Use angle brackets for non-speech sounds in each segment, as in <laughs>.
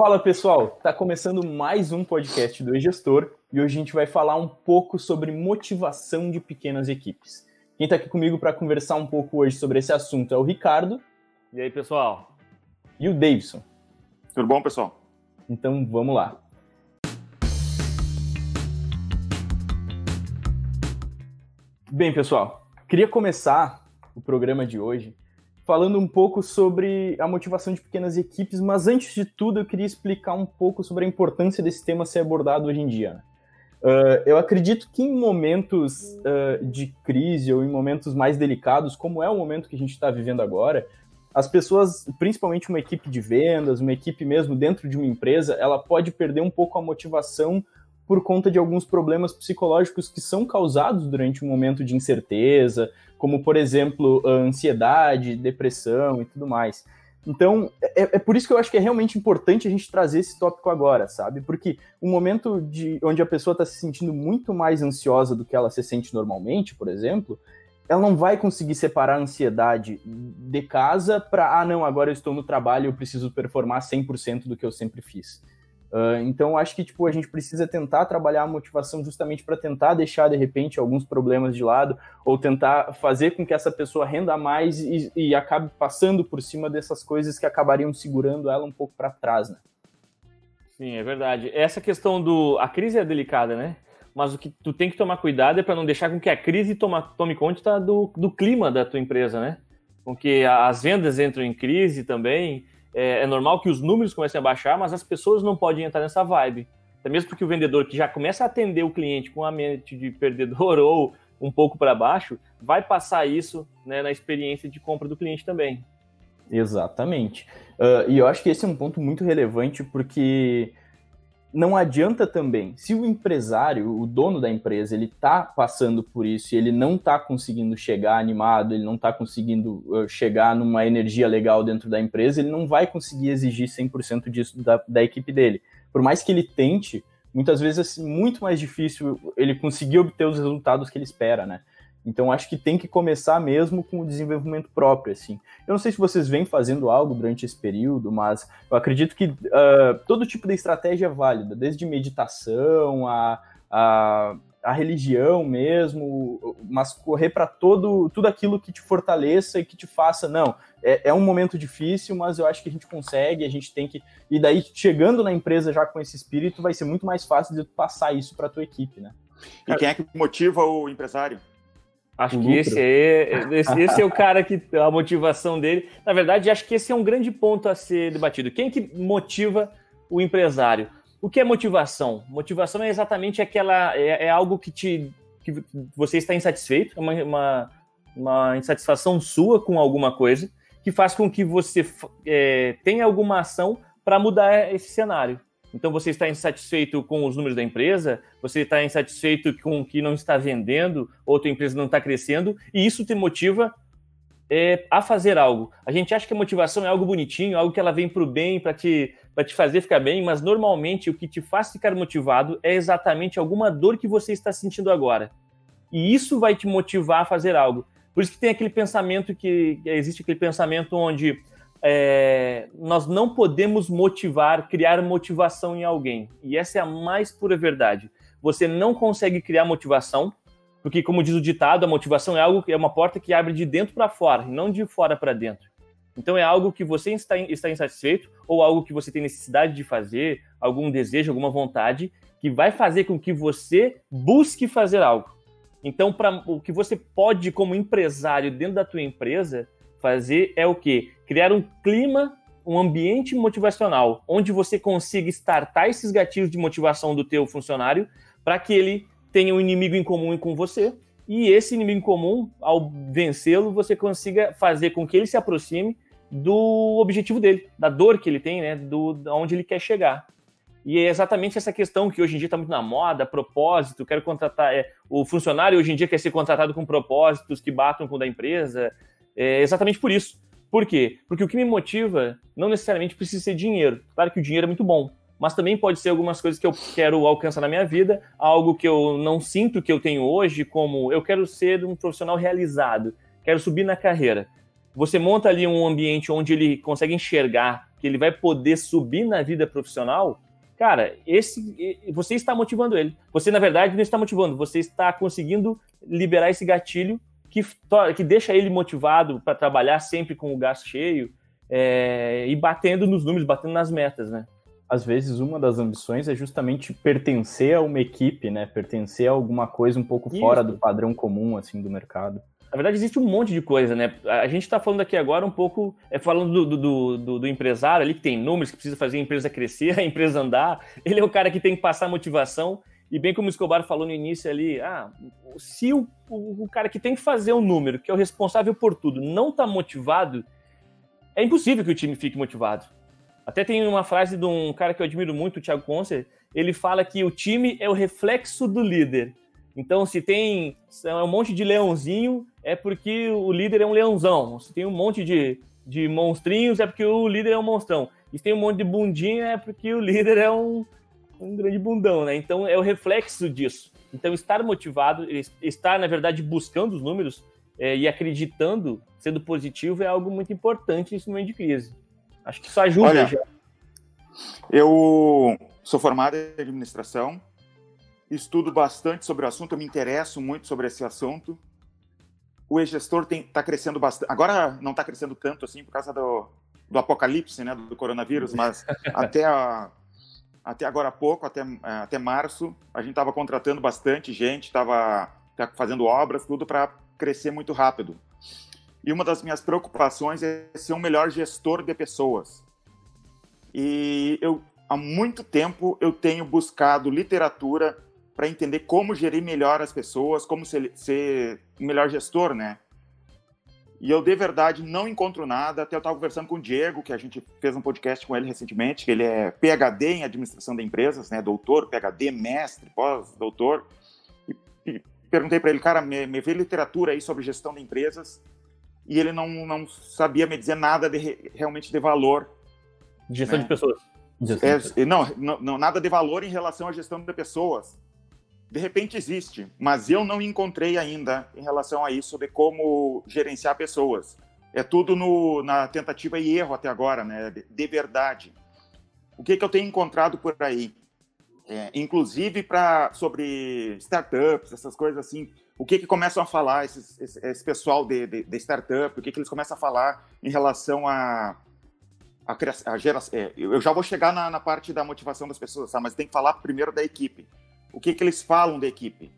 Fala pessoal, está começando mais um podcast do E-Gestor e hoje a gente vai falar um pouco sobre motivação de pequenas equipes. Quem está aqui comigo para conversar um pouco hoje sobre esse assunto é o Ricardo. E aí pessoal? E o Davidson. Tudo bom pessoal? Então vamos lá. Bem pessoal, queria começar o programa de hoje falando um pouco sobre a motivação de pequenas equipes, mas antes de tudo eu queria explicar um pouco sobre a importância desse tema ser abordado hoje em dia. Uh, eu acredito que em momentos uh, de crise ou em momentos mais delicados, como é o momento que a gente está vivendo agora, as pessoas, principalmente uma equipe de vendas, uma equipe mesmo dentro de uma empresa, ela pode perder um pouco a motivação por conta de alguns problemas psicológicos que são causados durante um momento de incerteza, como, por exemplo, ansiedade, depressão e tudo mais. Então, é, é, por isso que eu acho que é realmente importante a gente trazer esse tópico agora, sabe? Porque um momento de, onde a pessoa está se sentindo muito mais ansiosa do que ela se sente normalmente, por exemplo, ela não vai conseguir separar a ansiedade de casa para, ah, não, agora eu estou no trabalho, eu preciso performar 100% do que eu sempre fiz. Uh, então, acho que tipo, a gente precisa tentar trabalhar a motivação justamente para tentar deixar, de repente, alguns problemas de lado, ou tentar fazer com que essa pessoa renda mais e, e acabe passando por cima dessas coisas que acabariam segurando ela um pouco para trás, né? Sim, é verdade. Essa questão do. A crise é delicada, né? Mas o que tu tem que tomar cuidado é para não deixar com que a crise toma, tome conta do, do clima da tua empresa, né? Com que as vendas entram em crise também é, é, normal que os números comecem a baixar, mas as pessoas não podem entrar nessa vibe. Até mesmo porque o vendedor que já começa a atender o cliente com a mente de perdedor <laughs> ou um pouco para baixo, vai passar isso né, na experiência de compra do cliente também. Exatamente. Uh, e eu acho que esse é um ponto muito relevante porque não adianta também, se o empresário, o dono da empresa, ele tá passando por isso e ele não tá conseguindo chegar animado, ele não tá conseguindo uh, chegar numa energia legal dentro da empresa, ele não vai conseguir exigir 100% disso da, da equipe dele. Por mais que ele tente, muitas vezes é muito mais difícil ele conseguir obter os resultados que ele espera, né? Então acho que tem que começar mesmo com o desenvolvimento próprio, assim. Eu não sei se vocês vêm fazendo algo durante esse período, mas eu acredito que uh, todo tipo de estratégia é válida, desde meditação a, a, a religião mesmo, mas correr para todo tudo aquilo que te fortaleça e que te faça, não, é, é, um momento difícil, mas eu acho que a gente consegue, a gente tem que e daí chegando na empresa já com esse espírito vai ser muito mais fácil de passar isso para tua equipe, né? E quem é que motiva o empresário? Acho que esse é, esse, esse, é o cara que a motivação dele. Na verdade, acho que esse é um grande ponto a ser debatido. Quem que motiva o empresário? O que é motivação? Motivação é exatamente aquela é, é algo que te que você está insatisfeito, é uma, uma, uma, insatisfação sua com alguma coisa que faz com que você é, tenha alguma ação para mudar esse cenário. Então você está insatisfeito com os números da empresa, você está insatisfeito com o que não está vendendo, outra empresa não está crescendo, e isso te motiva é, a fazer algo. A gente acha que a motivação é algo bonitinho, algo que ela vem para o bem, para te, te fazer ficar bem, mas normalmente o que te faz ficar motivado é exatamente alguma dor que você está sentindo agora. E isso vai te motivar a fazer algo. Por isso que tem aquele pensamento que existe aquele pensamento onde é, nós não podemos motivar, criar motivação em alguém. E essa é a mais pura verdade. Você não consegue criar motivação, porque, como diz o ditado, a motivação é algo que é uma porta que abre de dentro para fora, não de fora para dentro. Então é algo que você está, está insatisfeito, ou algo que você tem necessidade de fazer, algum desejo, alguma vontade, que vai fazer com que você busque fazer algo. Então, para o que você pode, como empresário, dentro da tua empresa, fazer é o quê? Criar um clima, um ambiente motivacional, onde você consiga startar esses gatilhos de motivação do teu funcionário para que ele tenha um inimigo em comum com você e esse inimigo em comum, ao vencê-lo, você consiga fazer com que ele se aproxime do objetivo dele, da dor que ele tem, né, do onde ele quer chegar. E é exatamente essa questão que hoje em dia está muito na moda, propósito, quero contratar. É, o funcionário hoje em dia quer ser contratado com propósitos que batam com o da empresa, é exatamente por isso. Por quê? Porque o que me motiva não necessariamente precisa ser dinheiro. Claro que o dinheiro é muito bom, mas também pode ser algumas coisas que eu quero alcançar na minha vida, algo que eu não sinto que eu tenho hoje, como eu quero ser um profissional realizado, quero subir na carreira. você monta ali um ambiente onde ele consegue enxergar que ele vai poder subir na vida profissional, cara, esse você está motivando ele. Você, na verdade, não está motivando, você está conseguindo liberar esse gatilho que, que deixa ele motivado para trabalhar sempre com o gasto cheio é, e batendo nos números, batendo nas metas, né? Às vezes, uma das ambições é justamente pertencer a uma equipe, né? Pertencer a alguma coisa um pouco Isso. fora do padrão comum, assim, do mercado. Na verdade, existe um monte de coisa, né? A gente está falando aqui agora um pouco, é falando do, do, do, do, empresário ali, que tem números, que precisa fazer a empresa crescer, <laughs> a empresa andar. Ele é o cara que tem que passar motivação. E bem como o Escobar falou no início ali, ah, se o, o, o cara que tem que fazer um número, que é o responsável por tudo, não está motivado, é impossível que o time fique motivado. Até tem uma frase de um cara que eu admiro muito, o Thiago Concer, ele fala que o time é o reflexo do líder. Então, se tem um monte de leãozinho, é porque o líder é um leãozão. Se tem um monte de, de monstrinhos, é porque o líder é um monstrão. E se tem um monte de bundinha, é porque o líder é um, um grande bundão, né? Então, é o reflexo disso. Então, estar motivado, estar, na verdade, buscando os números é, e acreditando, sendo positivo, é algo muito importante nesse momento de crise. Acho que isso ajuda Olha, já. Eu sou formado em administração, estudo bastante sobre o assunto, eu me interesso muito sobre esse assunto. O e-gestor está crescendo bastante. Agora não está crescendo tanto assim por causa do, do apocalipse, né, do coronavírus, mas <laughs> até, a, até agora há pouco, até, até março, a gente estava contratando bastante gente, estava fazendo obras, tudo para crescer muito rápido. E uma das minhas preocupações é ser um melhor gestor de pessoas. E eu, há muito tempo, eu tenho buscado literatura para entender como gerir melhor as pessoas, como ser, ser melhor gestor, né? E eu, de verdade, não encontro nada. Até eu estava conversando com o Diego, que a gente fez um podcast com ele recentemente, que ele é PhD em administração de empresas, né? Doutor, PhD, mestre, pós-doutor. E, e, perguntei para ele, cara, me, me vê literatura aí sobre gestão de empresas. E ele não, não sabia me dizer nada de, realmente de valor. Gestão né? de pessoas. É, não, não, nada de valor em relação à gestão de pessoas de repente existe, mas eu não encontrei ainda em relação a isso de como gerenciar pessoas. É tudo no, na tentativa e erro até agora, né? De, de verdade. O que, que eu tenho encontrado por aí? É, inclusive para sobre startups, essas coisas assim. O que, que começam a falar esses, esse, esse pessoal de, de, de, startup? O que, que eles começam a falar em relação a, a, a geração? É, eu já vou chegar na, na parte da motivação das pessoas, tá? mas tem que falar primeiro da equipe o que, que eles falam da equipe?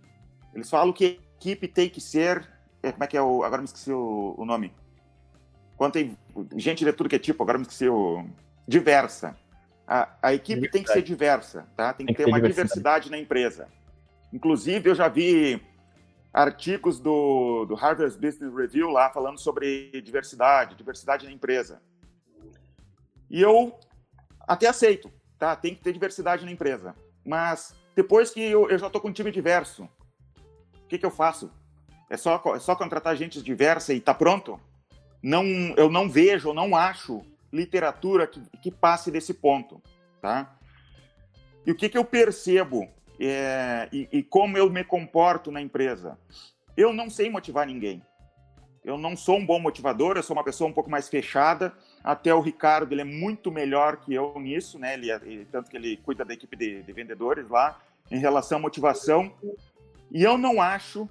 Eles falam que a equipe tem que ser. É, como é que é o. Agora me esqueci o, o nome. Quando tem gente de tudo que é tipo, agora me esqueci o. Diversa. A, a equipe tem que ser diversa, tá? Tem que tem ter uma diversidade. diversidade na empresa. Inclusive, eu já vi artigos do, do Harvard Business Review lá falando sobre diversidade, diversidade na empresa. E eu até aceito, tá? Tem que ter diversidade na empresa. Mas depois que eu, eu já estou com um time diverso, o que, que eu faço? É só, é só contratar gente diversa e tá pronto? Não, eu não vejo, não acho literatura que, que passe desse ponto, tá? E o que, que eu percebo é, e, e como eu me comporto na empresa? Eu não sei motivar ninguém. Eu não sou um bom motivador, eu sou uma pessoa um pouco mais fechada. Até o Ricardo, ele é muito melhor que eu nisso, né? Ele, ele tanto que ele cuida da equipe de, de, vendedores lá, em relação à motivação. E eu não acho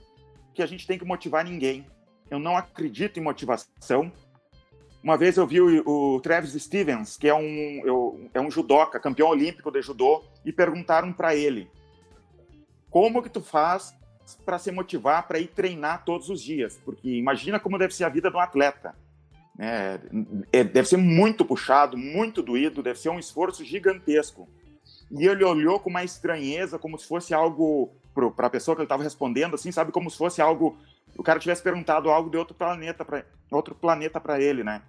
que a gente tem que motivar ninguém. Eu não acredito em motivação. Uma vez eu vi o, o Travis Stevens, que é um, eu, é um judoca, campeão olímpico de judô, e perguntaram para ele: como que tu faz para se motivar para ir treinar todos os dias, porque imagina como deve ser a vida de um atleta. É, é, deve ser muito puxado, muito doído, deve ser um esforço gigantesco. E ele olhou com uma estranheza, como se fosse algo para a pessoa que ele estava respondendo, assim, sabe, como se fosse algo. O cara tivesse perguntado algo de outro planeta para outro planeta para ele, né?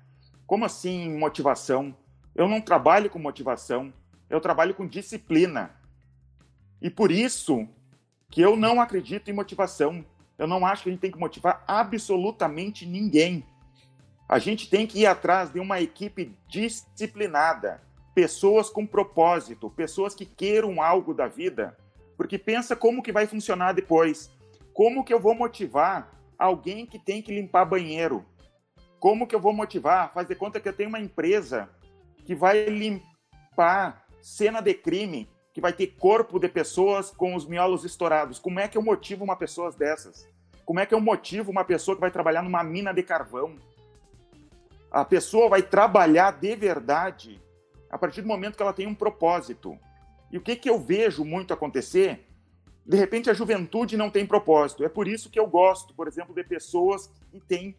Como assim motivação? Eu não trabalho com motivação, eu trabalho com disciplina. E por isso que eu não acredito em motivação. Eu não acho que a gente tem que motivar absolutamente ninguém. A gente tem que ir atrás de uma equipe disciplinada, pessoas com propósito, pessoas que queiram algo da vida, porque pensa como que vai funcionar depois. Como que eu vou motivar alguém que tem que limpar banheiro? Como que eu vou motivar? Faz de conta que eu tenho uma empresa que vai limpar cena de crime, que vai ter corpo de pessoas com os miolos estourados. Como é que eu motivo uma pessoa dessas? Como é que eu motivo uma pessoa que vai trabalhar numa mina de carvão? A pessoa vai trabalhar de verdade a partir do momento que ela tem um propósito. E o que, que eu vejo muito acontecer? De repente a juventude não tem propósito. É por isso que eu gosto, por exemplo, de pessoas que têm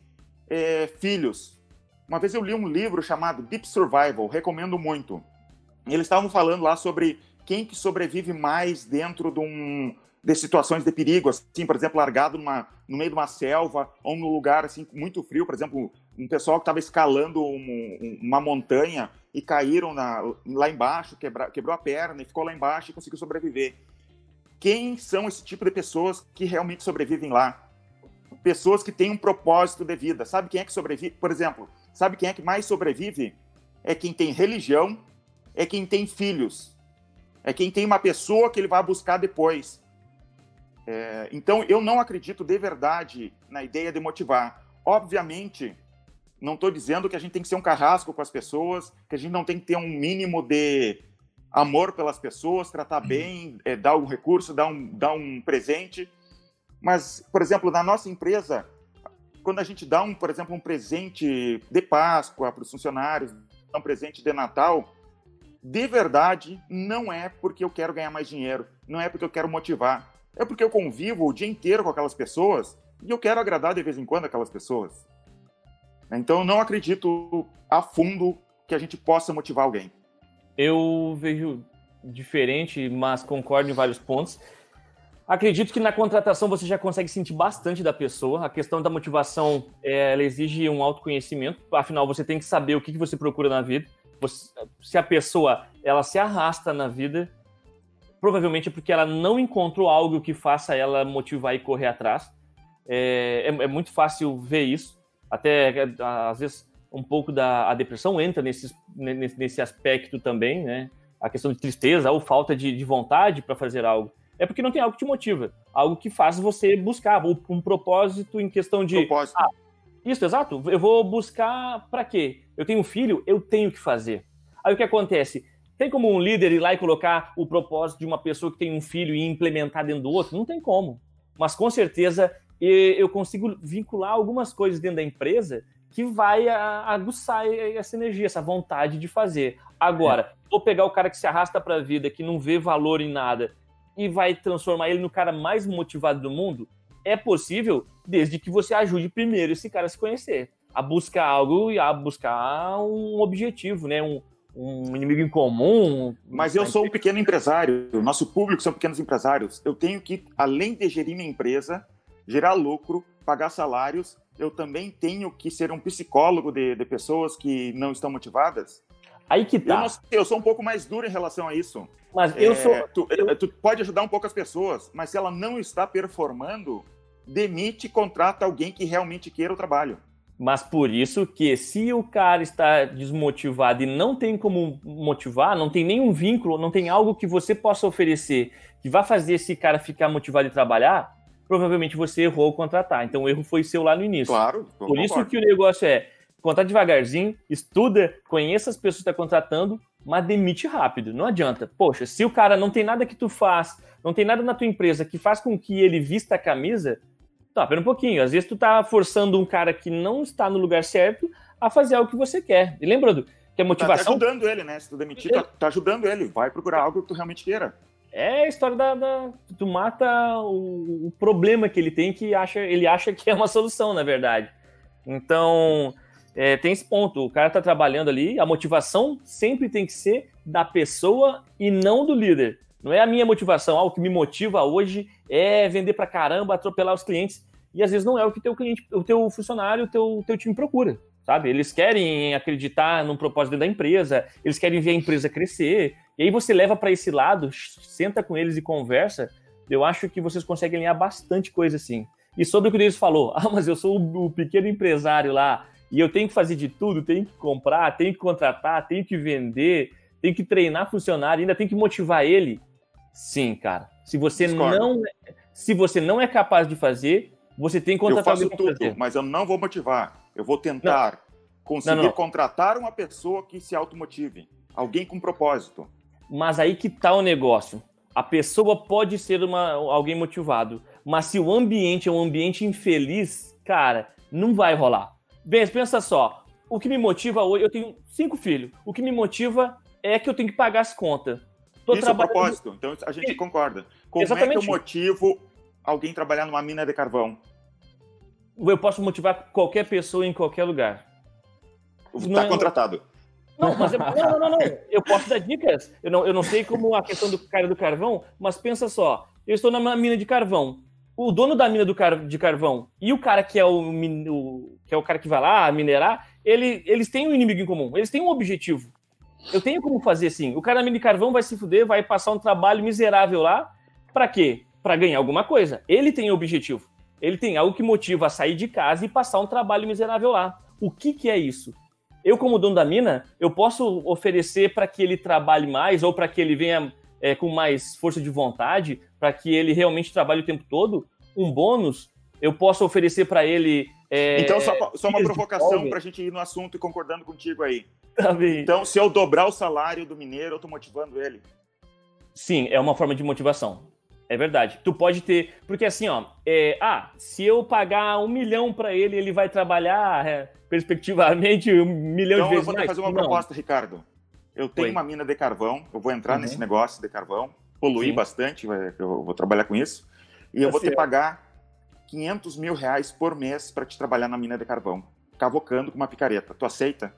é, filhos. Uma vez eu li um livro chamado Deep Survival, recomendo muito. E eles estavam falando lá sobre quem que sobrevive mais dentro de, um, de situações de perigo, assim, por exemplo, largado numa, no meio de uma selva ou num lugar assim muito frio, por exemplo, um pessoal que estava escalando um, uma montanha e caíram na, lá embaixo, quebra, quebrou a perna e ficou lá embaixo e conseguiu sobreviver. Quem são esse tipo de pessoas que realmente sobrevivem lá? Pessoas que têm um propósito de vida. Sabe quem é que sobrevive? Por exemplo, sabe quem é que mais sobrevive? É quem tem religião, é quem tem filhos, é quem tem uma pessoa que ele vai buscar depois. É, então, eu não acredito de verdade na ideia de motivar. Obviamente, não estou dizendo que a gente tem que ser um carrasco com as pessoas, que a gente não tem que ter um mínimo de amor pelas pessoas, tratar uhum. bem, é, dar um recurso, dar um, dar um presente. Mas, por exemplo, na nossa empresa, quando a gente dá, um, por exemplo, um presente de Páscoa para os funcionários, um presente de Natal, de verdade, não é porque eu quero ganhar mais dinheiro, não é porque eu quero motivar, é porque eu convivo o dia inteiro com aquelas pessoas e eu quero agradar de vez em quando aquelas pessoas. Então, eu não acredito a fundo que a gente possa motivar alguém. Eu vejo diferente, mas concordo em vários pontos. Acredito que na contratação você já consegue sentir bastante da pessoa. A questão da motivação, é, ela exige um autoconhecimento. Afinal, você tem que saber o que você procura na vida. Você, se a pessoa ela se arrasta na vida, provavelmente é porque ela não encontrou algo que faça ela motivar e correr atrás. É, é, é muito fácil ver isso até às vezes um pouco da a depressão entra nesse, nesse aspecto também, né? A questão de tristeza ou falta de, de vontade para fazer algo. É porque não tem algo que te motiva, algo que faz você buscar um propósito em questão de. Propósito. Ah, isso, exato. Eu vou buscar para quê? Eu tenho um filho, eu tenho que fazer. Aí o que acontece? Tem como um líder ir lá e colocar o propósito de uma pessoa que tem um filho e implementar dentro do outro? Não tem como. Mas com certeza e eu consigo vincular algumas coisas dentro da empresa que vai aguçar essa energia, essa vontade de fazer. Agora, é. vou pegar o cara que se arrasta para a vida, que não vê valor em nada, e vai transformar ele no cara mais motivado do mundo? É possível, desde que você ajude primeiro esse cara a se conhecer, a buscar algo e a buscar um objetivo, né? Um, um inimigo em comum. Mas eu sou um pequeno empresário, nosso público são pequenos empresários. Eu tenho que, além de gerir minha empresa, gerar lucro, pagar salários, eu também tenho que ser um psicólogo de, de pessoas que não estão motivadas? Aí que tá. Eu, não, eu, sou um pouco mais duro em relação a isso. Mas eu é, sou. Tu, eu... tu, pode ajudar um pouco as pessoas, mas se ela não está performando, demite e contrata alguém que realmente queira o trabalho. Mas por isso que se o cara está desmotivado e não tem como motivar, não tem nenhum vínculo, não tem algo que você possa oferecer que vai fazer esse cara ficar motivado e trabalhar, provavelmente você errou ao contratar. Então o erro foi seu lá no início. Claro. Por isso que o negócio é contrata devagarzinho, estuda, conheça as pessoas que está contratando, mas demite rápido. Não adianta. Poxa, se o cara não tem nada que tu faz, não tem nada na tua empresa que faz com que ele vista a camisa, tá, pera um pouquinho. Às vezes tu tá forçando um cara que não está no lugar certo a fazer algo que você quer. E lembrando que a motivação... Tá ajudando ele, né? Se tu demitir, tá, tá ajudando ele. Vai procurar algo que tu realmente queira. É a história da, da tu mata o, o, problema que ele tem que acha, ele acha que é uma solução, na verdade. Então, é, tem esse ponto. O cara tá trabalhando ali, a motivação sempre tem que ser da pessoa e não do líder. Não é a minha motivação. Ah, o que me motiva hoje é vender pra caramba, atropelar os clientes. E às vezes não é o que teu cliente, o teu funcionário, o teu, teu time procura. Sabe? Eles querem acreditar no propósito da empresa, eles querem ver a empresa crescer, e aí você leva para esse lado, senta com eles e conversa. Eu acho que vocês conseguem alinhar bastante coisa assim. E sobre o que o Denis falou, <laughs> ah, mas eu sou o, pequeno empresário lá e eu tenho que fazer de tudo, tenho que comprar, tenho que contratar, tenho que vender, tenho que treinar funcionário, ainda tenho que motivar ele. Sim, cara. Se você Discordo. não, é, se você não é capaz de fazer, você tem que contratar eu faço tudo, fazer. mas eu não vou motivar. Eu vou tentar não. conseguir não, não. contratar uma pessoa que se automotive. Alguém com propósito. Mas aí que tá o negócio. A pessoa pode ser uma, alguém motivado, mas se o ambiente é um ambiente infeliz, cara, não vai rolar. Bem, pensa só. O que me motiva hoje, eu tenho cinco filhos. O que me motiva é que eu tenho que pagar as contas. Tô Isso trabalhando... é propósito. Então a gente concorda. Como Exatamente. é que eu motivo alguém trabalhar numa mina de carvão? Eu posso motivar qualquer pessoa em qualquer lugar. Está é- contratado. Não, mas eu, não, não, não, eu posso dar dicas. Eu não, eu não sei como a questão do cara do carvão, mas pensa só. Eu estou numa mina de carvão. O dono da mina do car de carvão e o cara que é o, o, que é o cara que vai lá minerar, ele, eles têm um inimigo em comum. Eles têm um objetivo. Eu tenho como fazer assim. O cara da mina de carvão vai se fuder, vai passar um trabalho miserável lá. Para quê? Para ganhar alguma coisa. Ele tem um objetivo. Ele tem algo que motiva a sair de casa e passar um trabalho miserável lá. O que, que é isso? Eu, como dono da mina, eu posso oferecer para que ele trabalhe mais ou para que ele venha é, com mais força de vontade, para que ele realmente trabalhe o tempo todo, um bônus. Eu posso oferecer para ele. É, então, só, só uma provocação para a gente ir no assunto e concordando contigo aí. Tá bem. Então, se eu dobrar o salário do mineiro, eu estou motivando ele. Sim, é uma forma de motivação. É verdade. Tu pode ter. Porque assim, ó. É, ah, se eu pagar um milhão para ele, ele vai trabalhar é, perspectivamente um milhão então, de vezes. Então eu vou te fazer uma Não. proposta, Ricardo. Eu tenho Oi. uma mina de carvão, eu vou entrar uhum. nesse negócio de carvão, poluir Sim. bastante, eu vou trabalhar com isso, e eu vou te pagar 500 mil reais por mês para te trabalhar na mina de carvão, cavocando com uma picareta. Tu aceita?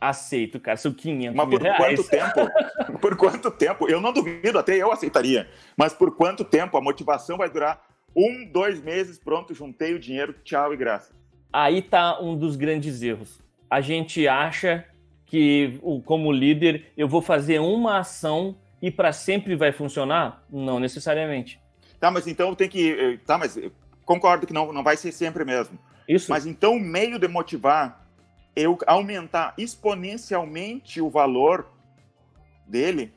Aceito, cara, são 500 Mas por reais. quanto tempo? <laughs> por quanto tempo? Eu não duvido, até eu aceitaria. Mas por quanto tempo? A motivação vai durar um, dois meses, pronto, juntei o dinheiro, tchau e graça. Aí tá um dos grandes erros. A gente acha que, como líder, eu vou fazer uma ação e para sempre vai funcionar? Não necessariamente. Tá, mas então tem que. Eh, tá, mas concordo que não, não vai ser sempre mesmo. Isso. Mas então o meio de motivar eu aumentar exponencialmente o valor dele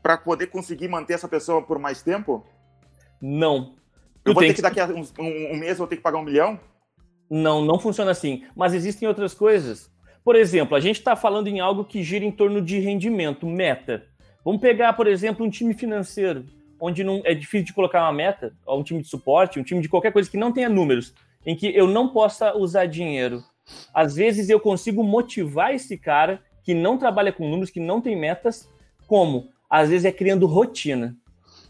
para poder conseguir manter essa pessoa por mais tempo? Não. Eu vou ter que, que daqui a um, um, um mês eu vou ter que pagar um milhão? Não, não funciona assim. Mas existem outras coisas. Por exemplo, a gente está falando em algo que gira em torno de rendimento, meta. Vamos pegar, por exemplo, um time financeiro, onde não é difícil de colocar uma meta, ou um time de suporte, um time de qualquer coisa que não tenha números, em que eu não possa usar dinheiro às vezes eu consigo motivar esse cara que não trabalha com números, que não tem metas, como? Às vezes é criando rotina.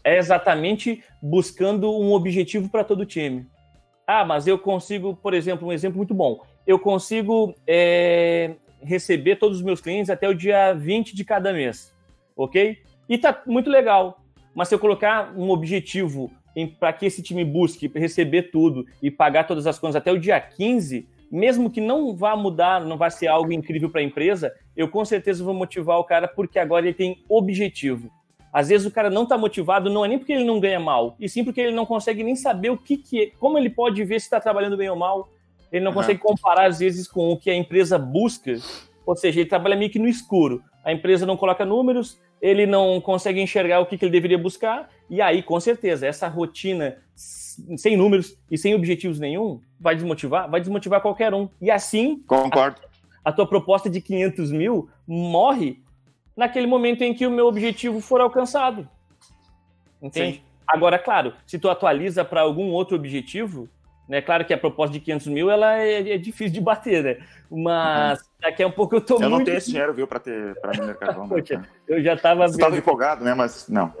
É exatamente buscando um objetivo para todo time. Ah, mas eu consigo, por exemplo, um exemplo muito bom. Eu consigo é, receber todos os meus clientes até o dia 20 de cada mês, ok? E tá muito legal. Mas se eu colocar um objetivo para que esse time busque receber tudo e pagar todas as contas até o dia 15, mesmo que não vá mudar, não vá ser algo incrível para a empresa, eu com certeza vou motivar o cara porque agora ele tem objetivo. Às vezes o cara não está motivado, não é nem porque ele não ganha mal, e sim porque ele não consegue nem saber o que, que é, como ele pode ver se está trabalhando bem ou mal. Ele não uhum. consegue comparar, às vezes, com o que a empresa busca. Ou seja, ele trabalha meio que no escuro. A empresa não coloca números, ele não consegue enxergar o que, que ele deveria buscar, e aí, com certeza, essa rotina sem números e sem objetivos nenhum, vai desmotivar? Vai desmotivar qualquer um. E assim. Concordo. A, a tua proposta de 500 mil morre naquele momento em que o meu objetivo for alcançado. Entende? Sim. Agora, claro, se tu atualiza para algum outro objetivo, né? Claro que a proposta de 500 mil ela é, é difícil de bater, né? Mas uhum. daqui a um pouco eu tô eu muito... não tenho esse dinheiro, viu, para ter para me carvão. Né? eu já estava... Você estava empolgado, né? Mas não.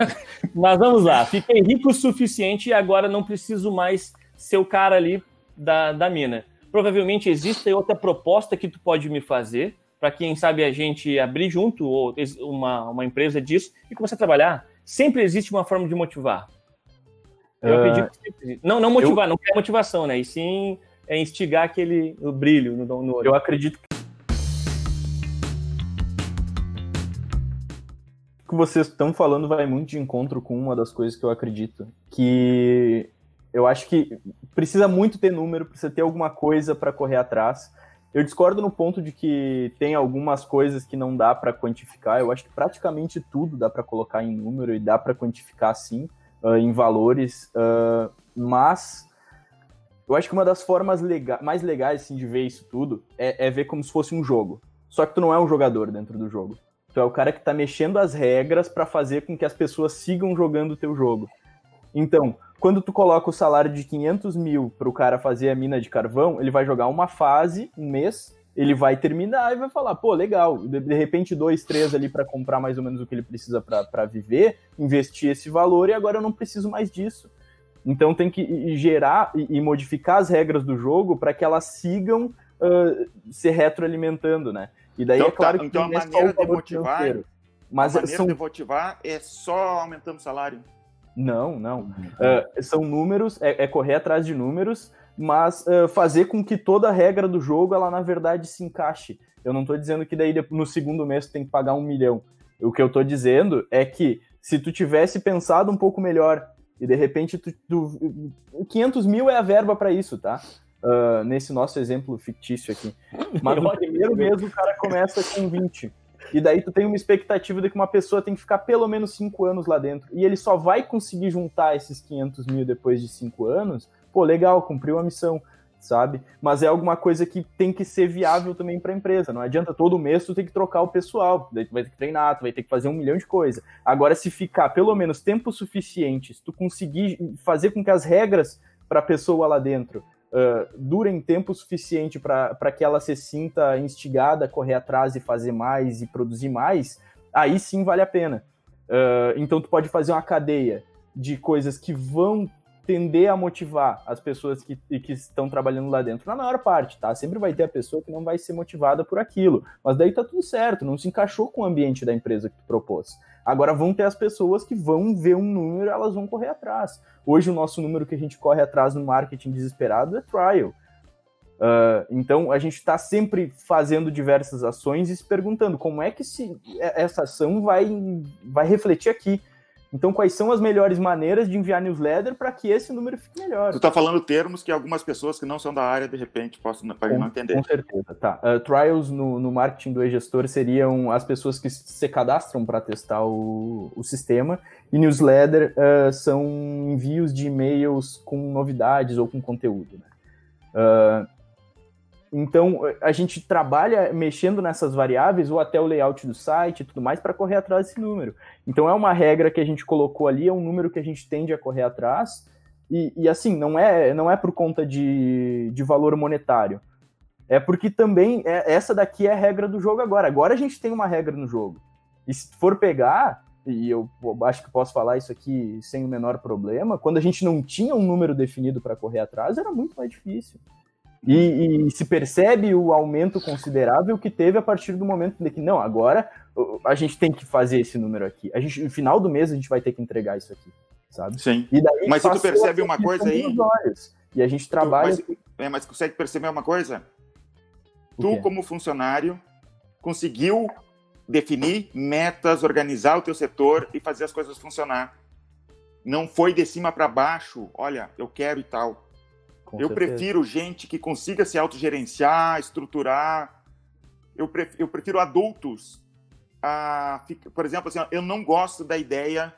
<laughs> Mas vamos lá. Fiquei rico o suficiente e agora não preciso mais ser o cara ali da, da mina. Provavelmente existe outra proposta que tu pode me fazer para quem sabe a gente abrir junto ou uma, uma empresa disso e começar a trabalhar. Sempre existe uma forma de motivar. Eu uh, acredito Não, não motivar, eu... não é motivação, né? E sim é instigar aquele o brilho no, no olho. Eu acredito que o que vocês estão falando vai muito de encontro com uma das coisas que eu acredito. Que eu acho que precisa muito ter número, precisa ter alguma coisa para correr atrás. Eu discordo no ponto de que tem algumas coisas que não dá para quantificar. Eu acho que praticamente tudo dá para colocar em número e dá para quantificar sim uh, em valores, uh, mas Eu acho que uma das formas lega mais legais assim, de ver isso tudo é, é ver como se fosse um jogo. Só que tu não é um jogador dentro do jogo. Tu é o cara que tá mexendo as regras para fazer com que as pessoas sigam jogando o teu jogo. Então, quando tu coloca o salário de 500 mil pro cara fazer a mina de carvão, ele vai jogar uma fase, um mês, ele vai terminar e vai falar, pô, legal, de, de repente dois, três ali para comprar mais ou menos o que ele precisa para viver, investir esse valor e agora eu não preciso mais disso. Então tem que gerar e, e modificar as regras do jogo para que elas sigam uh, se retroalimentando, né? E daí então, é claro tá, que então a é maneira de motivar, mas a maneira são... de motivar é só aumentando o salário. Não, não. Uh, são números, é, é, correr atrás de números, mas uh, fazer com que toda a regra do jogo, ela na verdade se encaixe. Eu não estou dizendo que daí no segundo mês tu tem que pagar um milhão. O que eu estou dizendo é que se tu tivesse pensado um pouco melhor e de repente tu, tu 500 mil é a verba para isso, tá? uh, nesse nosso exemplo fictício aqui. <laughs> Mas no primeiro mês o cara começa com 20. E daí tu tem uma expectativa de que uma pessoa tem que ficar pelo menos 5 anos lá dentro. E ele só vai conseguir juntar esses 500 mil depois de 5 anos. Pô, legal, cumpriu a missão, sabe? Mas é alguma coisa que tem que ser viável também para a empresa. Não adianta todo mês tu ter que trocar o pessoal. Daí tu vai ter que treinar, tu vai ter que fazer um milhão de coisas. Agora, se ficar pelo menos tempo suficiente, se tu conseguir fazer com que as regras para a pessoa lá dentro uh, durem tempo suficiente para que ela se sinta instigada a correr atrás e fazer mais e produzir mais, aí sim vale a pena. Uh, então tu pode fazer uma cadeia de coisas que vão tender a motivar as pessoas que, que estão trabalhando lá dentro, na maior parte, tá? Sempre vai ter a pessoa que não vai ser motivada por aquilo, mas daí tá tudo certo, não se encaixou com o ambiente da empresa que tu propôs. Agora vão ter as pessoas que vão ver um número, elas vão correr atrás. Hoje o nosso número que a gente corre atrás no marketing desesperado é trial. Uh, então a gente está sempre fazendo diversas ações e se perguntando como é que se, essa ação vai, vai refletir aqui. Então, quais são as melhores maneiras de enviar newsletter para que esse número fique melhor? Tu está falando termos que algumas pessoas que não são da área, de repente, possam não entender. Com certeza, tá. Uh, trials no, no marketing do e-gestor seriam as pessoas que se cadastram para testar o, o sistema, e newsletter uh, são envios de e-mails com novidades ou com conteúdo. Né? Uh, então, a gente trabalha mexendo nessas variáveis ou até o layout do site e tudo mais para correr atrás desse número. Então, é uma regra que a gente colocou ali, é um número que a gente tende a correr atrás. E, e assim, não é, não é por conta de, de valor monetário. É porque também é, essa daqui é a regra do jogo agora. Agora a gente tem uma regra no jogo. E se for pegar, e eu acho que posso falar isso aqui sem o menor problema, quando a gente não tinha um número definido para correr atrás, era muito mais difícil. E, e, se percebe o aumento considerável que teve a partir do momento de que, não, agora a gente tem que fazer esse número aqui. A gente, no final do mês a gente vai ter que entregar isso aqui, sabe? Sim. mas se tu percebe uma coisa aí... Olhos, e a gente trabalha... Tu, mas, é, mas consegue perceber uma coisa? Tu, como funcionário, conseguiu definir metas, organizar o teu setor e fazer as coisas funcionar. Não foi de cima para baixo, olha, eu quero e tal com eu certeza. prefiro gente que consiga se autogerenciar, estruturar. Eu prefiro, eu prefiro adultos. A, por exemplo, assim, eu não gosto da ideia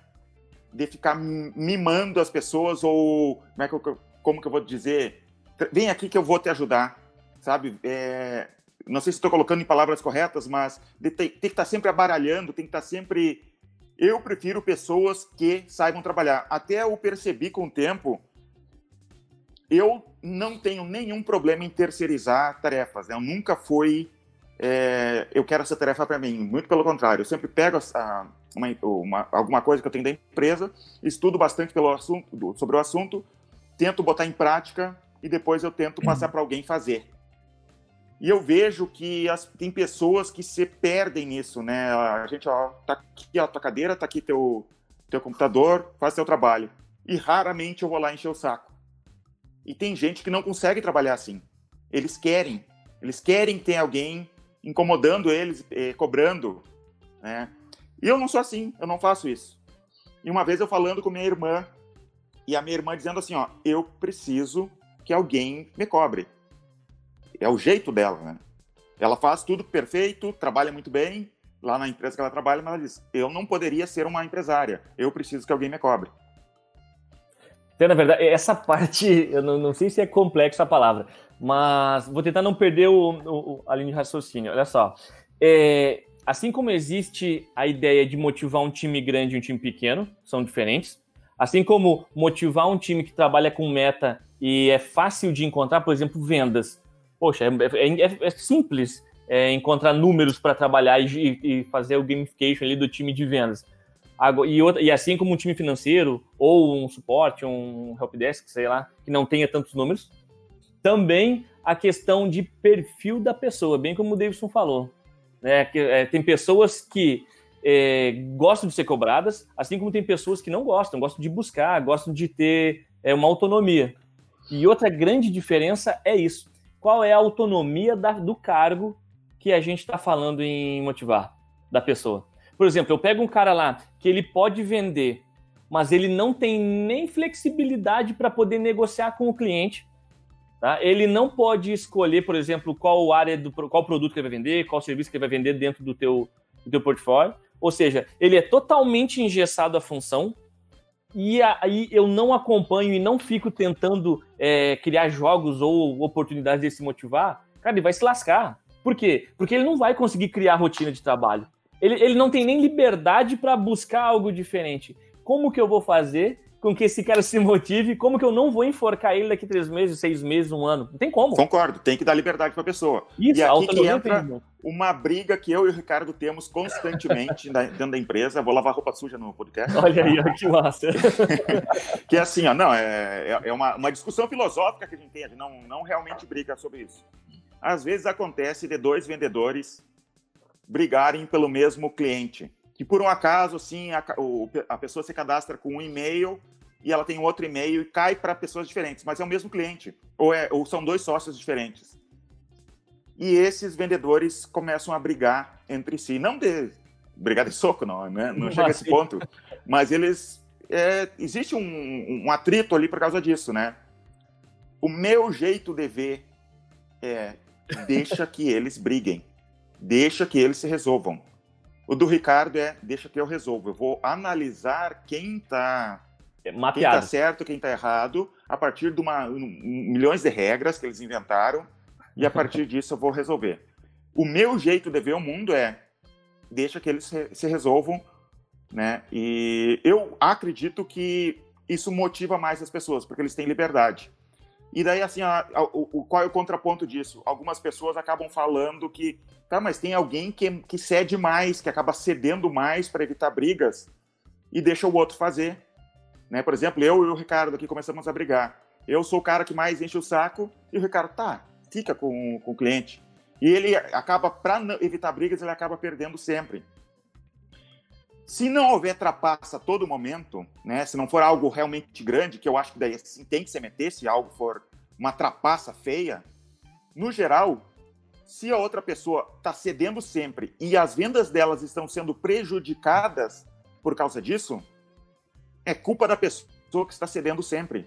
de ficar mimando as pessoas ou como, é que eu, como que eu vou dizer? Vem aqui que eu vou te ajudar, sabe? É, não sei se estou colocando em palavras corretas, mas tem, tem que estar tá sempre abaralhando, tem que estar tá sempre. Eu prefiro pessoas que saibam trabalhar. Até eu percebi com o tempo eu não tenho nenhum problema em terceirizar tarefas. Né? Eu nunca fui. É, eu quero essa tarefa para mim. Muito pelo contrário. Eu sempre pego uma, uma, alguma coisa que eu tenho da empresa, estudo bastante pelo assunto, sobre o assunto, tento botar em prática e depois eu tento passar para alguém fazer. E eu vejo que as, tem pessoas que se perdem nisso, né? A gente, ó, tá aqui a tua cadeira, tá aqui teu, teu computador, faz teu trabalho. E raramente eu vou lá encher o saco. E tem gente que não consegue trabalhar assim. Eles querem. Eles querem ter alguém incomodando eles, eh, cobrando. Né? E eu não sou assim, eu não faço isso. E uma vez eu falando com minha irmã, e a minha irmã dizendo assim: ó, eu preciso que alguém me cobre. É o jeito dela, né? Ela faz tudo perfeito, trabalha muito bem lá na empresa que ela trabalha, mas ela diz: eu não poderia ser uma empresária, eu preciso que alguém me cobre. Então, na verdade, <laughs> essa parte, eu não, não sei se é complexa a palavra, mas vou tentar não perder o, o, a linha de raciocínio. Olha só. É, assim como existe a ideia de motivar um time grande e um time pequeno, são diferentes. Assim como motivar um time que trabalha com meta e é fácil de encontrar, por exemplo, vendas. Poxa, é, é, é simples é, encontrar números para trabalhar e, e, fazer o gamification ali do time de vendas. E, outra, e, assim como um time financeiro, ou um suporte, um helpdesk, sei lá, que não tenha tantos números, também a questão de perfil da pessoa, bem como o Davidson falou. Né? Que, é, tem pessoas que é, gostam de ser cobradas, assim como tem pessoas que não gostam, gostam de buscar, gostam de ter é, uma autonomia. E outra grande diferença é isso. Qual é a autonomia da, do cargo que a gente está falando em motivar da pessoa? Por exemplo, eu pego um cara lá que ele pode vender, mas ele não tem nem flexibilidade para poder negociar com o cliente. Tá? Ele não pode escolher, por exemplo, qual área do qual produto que ele vai vender, qual serviço que ele vai vender dentro do teu, do teu portfólio. Ou seja, ele é totalmente engessado à função e aí eu não acompanho e não fico tentando é, criar jogos ou oportunidades de se motivar. Cara, ele vai se lascar. Por quê? Porque ele não vai conseguir criar rotina de trabalho. Ele, ele não tem nem liberdade para buscar algo diferente. Como que eu vou fazer com que esse cara <laughs> se motive? Como que eu não vou enforcar ele daqui três meses, seis meses, um ano? Não tem como. Concordo, tem que dar liberdade para a pessoa. Isso, e aqui que entra uma briga que eu e o Ricardo temos constantemente <laughs> dentro da empresa. Vou lavar roupa suja no podcast. Olha aí, que massa. <laughs> que é assim, ó, não, é, é, é uma, uma discussão filosófica que a gente tem, a gente não, não realmente briga sobre isso. Às vezes acontece de dois vendedores brigarem pelo mesmo cliente. Que por um acaso, assim, a, o, a pessoa se cadastra com um e-mail e ela tem outro e-mail e cai para pessoas diferentes, mas é o mesmo cliente, ou, é, ou são dois sócios diferentes. E esses vendedores começam a brigar entre si, não de brigar de soco, não, né? não chega a esse ponto, mas eles é, existe um, um, atrito ali por causa disso, né? O meu jeito de ver é deixa que eles briguem deixa que eles se resolvam. O do Ricardo é deixa que eu resolvo. Eu vou analisar quem está é quem tá certo, quem está errado, a partir de uma, um, milhões de regras que eles inventaram, e a <laughs> partir disso eu vou resolver. O meu jeito de ver o mundo é deixa que eles se, se resolvam, né? E eu acredito que isso motiva mais as pessoas, porque eles têm liberdade. E daí, assim, a, a, o, qual é o contraponto disso? Algumas pessoas acabam falando que, tá, mas tem alguém que, que cede mais, que acaba cedendo mais para evitar brigas e deixa o outro fazer. Né? Por exemplo, eu e o Ricardo aqui começamos a brigar. Eu sou o cara que mais enche o saco e o Ricardo, tá, fica com, com o cliente. E ele acaba, para evitar brigas, ele acaba perdendo sempre. Se não houver trapaça a todo momento, né, se não for algo realmente grande, que eu acho que daí assim, tem que se meter, se algo for uma trapaça feia, no geral, se a outra pessoa está cedendo sempre e as vendas delas estão sendo prejudicadas por causa disso, é culpa da pessoa que está cedendo sempre.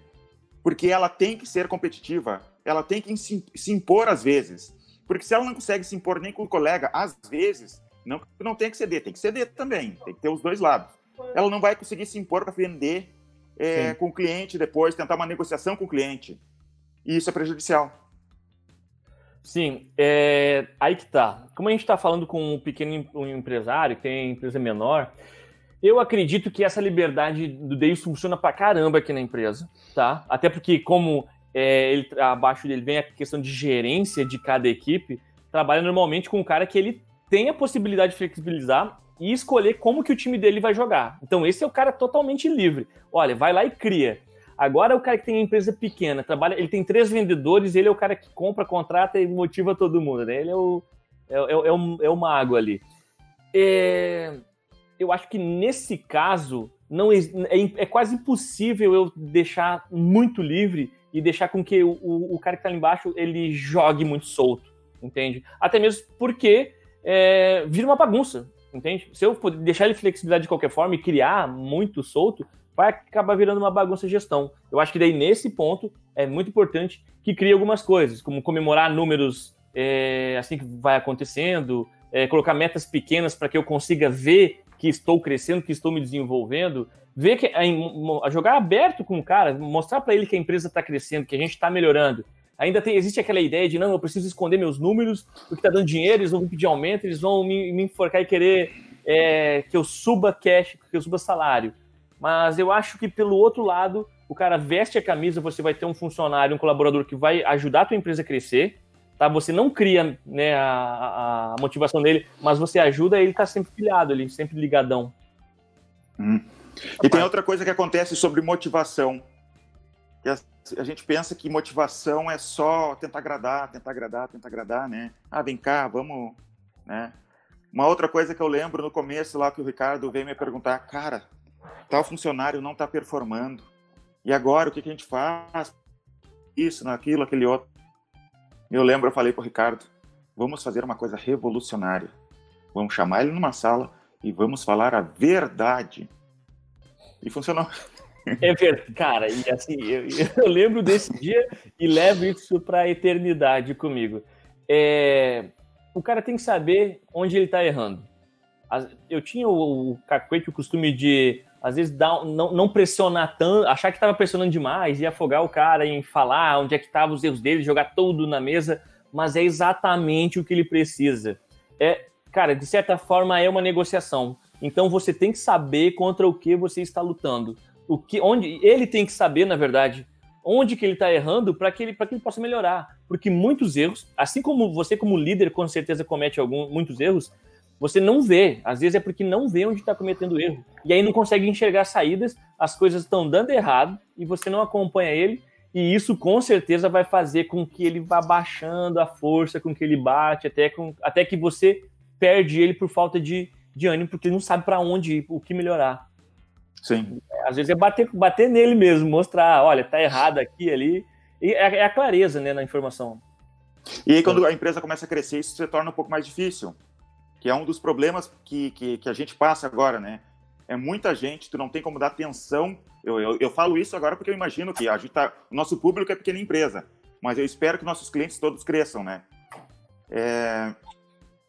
Porque ela tem que ser competitiva, ela tem que se impor às vezes. Porque se ela não consegue se impor nem com o colega, às vezes, não, não tem que ceder, tem que ceder também, tem que ter os dois lados. Ela não vai conseguir se impor para vender é, com o cliente depois, tentar uma negociação com o cliente. E isso é prejudicial. Sim, é, aí que tá. Como a gente está falando com um pequeno um empresário, que tem empresa menor, eu acredito que essa liberdade do Deus funciona para caramba aqui na empresa, tá? Até porque, como é, ele, abaixo dele vem a questão de gerência de cada equipe, trabalha normalmente com um cara que ele tem a possibilidade de flexibilizar e escolher como que o time dele vai jogar. Então esse é o cara totalmente livre. Olha, vai lá e cria. Agora o cara que tem uma empresa pequena, trabalha, ele tem três vendedores, ele é o cara que compra, contrata e motiva todo mundo, né? Ele é o, é, é, é o, é o mago ali. É, eu acho que nesse caso não é, é, quase impossível eu deixar muito livre e deixar com que o, o, o cara que está ali embaixo ele jogue muito solto, entende? Até mesmo porque é, vira uma bagunça, entende? Se eu deixar ele flexibilidade de qualquer forma e criar muito solto, vai acabar virando uma bagunça de gestão. Eu acho que daí, nesse ponto, é muito importante que crie algumas coisas, como comemorar números é, assim que vai acontecendo, é, colocar metas pequenas para que eu consiga ver que estou crescendo, que estou me desenvolvendo, ver que a, a jogar aberto com o cara, mostrar para ele que a empresa está crescendo, que a gente está melhorando. Ainda tem, existe aquela ideia de não, eu preciso esconder meus números, porque está dando dinheiro, eles vão pedir aumento, eles vão me, me enforcar e querer é, que eu suba cash, que eu suba salário. Mas eu acho que pelo outro lado, o cara veste a camisa, você vai ter um funcionário, um colaborador que vai ajudar a tua empresa a crescer, tá? Você não cria né, a, a motivação dele, mas você ajuda ele tá sempre pilhado, ele sempre ligadão. Hum. E tem outra coisa que acontece sobre motivação. Que a, a, gente pensa que motivação é só tentar agradar, tentar agradar, tentar agradar, né? Ah, vem cá, vamos, né? Uma outra coisa que eu lembro no começo lá que o Ricardo veio me perguntar, cara, tal funcionário não está performando. E agora o que, que a gente faz? Isso, naquilo, aquele outro. Eu lembro, eu falei para o Ricardo, vamos fazer uma coisa revolucionária. Vamos chamar ele numa sala e vamos falar a verdade. E funcionou. É verdade, cara, e assim, eu, eu lembro desse dia e levo isso para a eternidade comigo. É, o cara tem que saber onde ele está errando. Eu tinha o, o cacuete, o costume de às vezes dar, não, não pressionar tanto, achar que estava pressionando demais e afogar o cara em falar onde é que estavam os erros dele, jogar tudo na mesa, mas é exatamente o que ele precisa. É, cara, de certa forma é uma negociação. Então você tem que saber contra o que você está lutando. O que, onde ele tem que saber, na verdade, onde que ele está errando para que ele para que ele possa melhorar, porque muitos erros, assim como você como líder com certeza comete alguns muitos erros, você não vê. Às vezes é porque não vê onde está cometendo erro. E aí não consegue enxergar saídas, as coisas estão dando errado e você não acompanha ele. E isso com certeza vai fazer com que ele vá baixando a força com que ele bate, até, com, até que você perde ele por falta de, de ânimo, porque ele não sabe para onde ir, o que melhorar. Sim. Às vezes é bater, bater nele mesmo, mostrar, olha, tá errado aqui, ali. E é, é a clareza né, na informação. E aí, quando a empresa começa a crescer, isso se torna um pouco mais difícil que é um dos problemas que, que, que, a gente passa agora, né? É muita gente, tu não tem como dar atenção. Eu, eu, eu falo isso agora porque eu imagino que a gente tá, o nosso público é pequena empresa, mas eu espero que nossos clientes todos cresçam, né? É,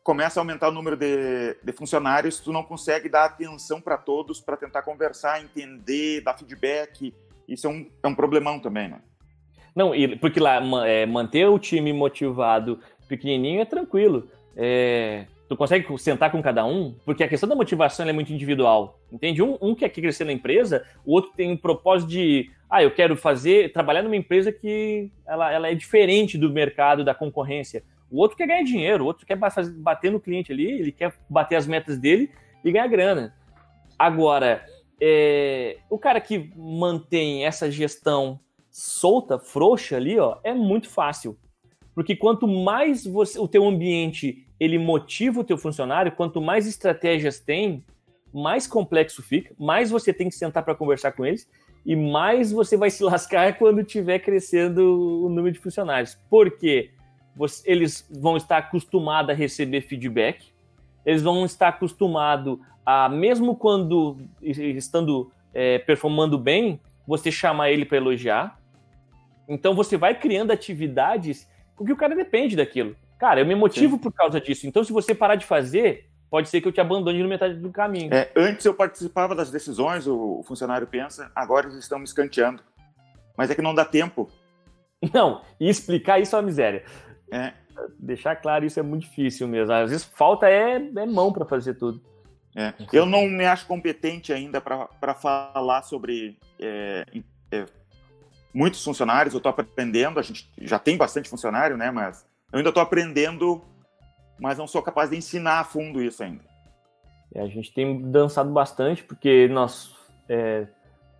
começa a aumentar o número de, de funcionários, tu não consegue dar atenção para todos, para tentar conversar, entender, dar feedback. Isso é um, é um problemão também, né? Não, porque lá é, manter o time motivado pequenininho é tranquilo. É, tu consegue sentar com cada um, porque a questão da motivação é muito individual, entende? Um, um quer crescer na empresa, o outro tem um propósito de, ah, eu quero fazer, trabalhar numa empresa que ela, ela é diferente do mercado, da concorrência. O outro quer ganhar dinheiro, o outro quer bater no cliente ali, ele quer bater as metas dele e ganhar grana. Agora, é, o cara que mantém essa gestão solta, frouxa ali, ó, é muito fácil. Porque quanto mais você, o teu ambiente ele motiva o teu funcionário, quanto mais estratégias tem, mais complexo fica, mais você tem que sentar para conversar com eles e mais você vai se <laughs> lascar quando tiver crescendo o número de funcionários. Porque você, eles vão estar acostumados a receber feedback, eles vão estar acostumados a, mesmo quando estando é, performando bem, você chamar ele para elogiar. Então você vai criando atividades porque o cara depende daquilo. Cara, eu me motivo Sim. por causa disso. Então, se você parar de fazer, pode ser que eu te abandone no metade do caminho. É, antes eu participava das decisões, o funcionário pensa, agora eles estão me escanteando. Mas é que não dá tempo. Não, e explicar isso é uma miséria. É. Deixar claro isso é muito difícil mesmo. Às vezes falta é, é mão para fazer tudo. É. Eu não me acho competente ainda para falar sobre é, é, muitos funcionários. Eu estou aprendendo, a gente já tem bastante funcionário, né? Mas eu ainda estou aprendendo, mas não sou capaz de ensinar a fundo isso ainda. É, a gente tem dançado bastante, porque nós é,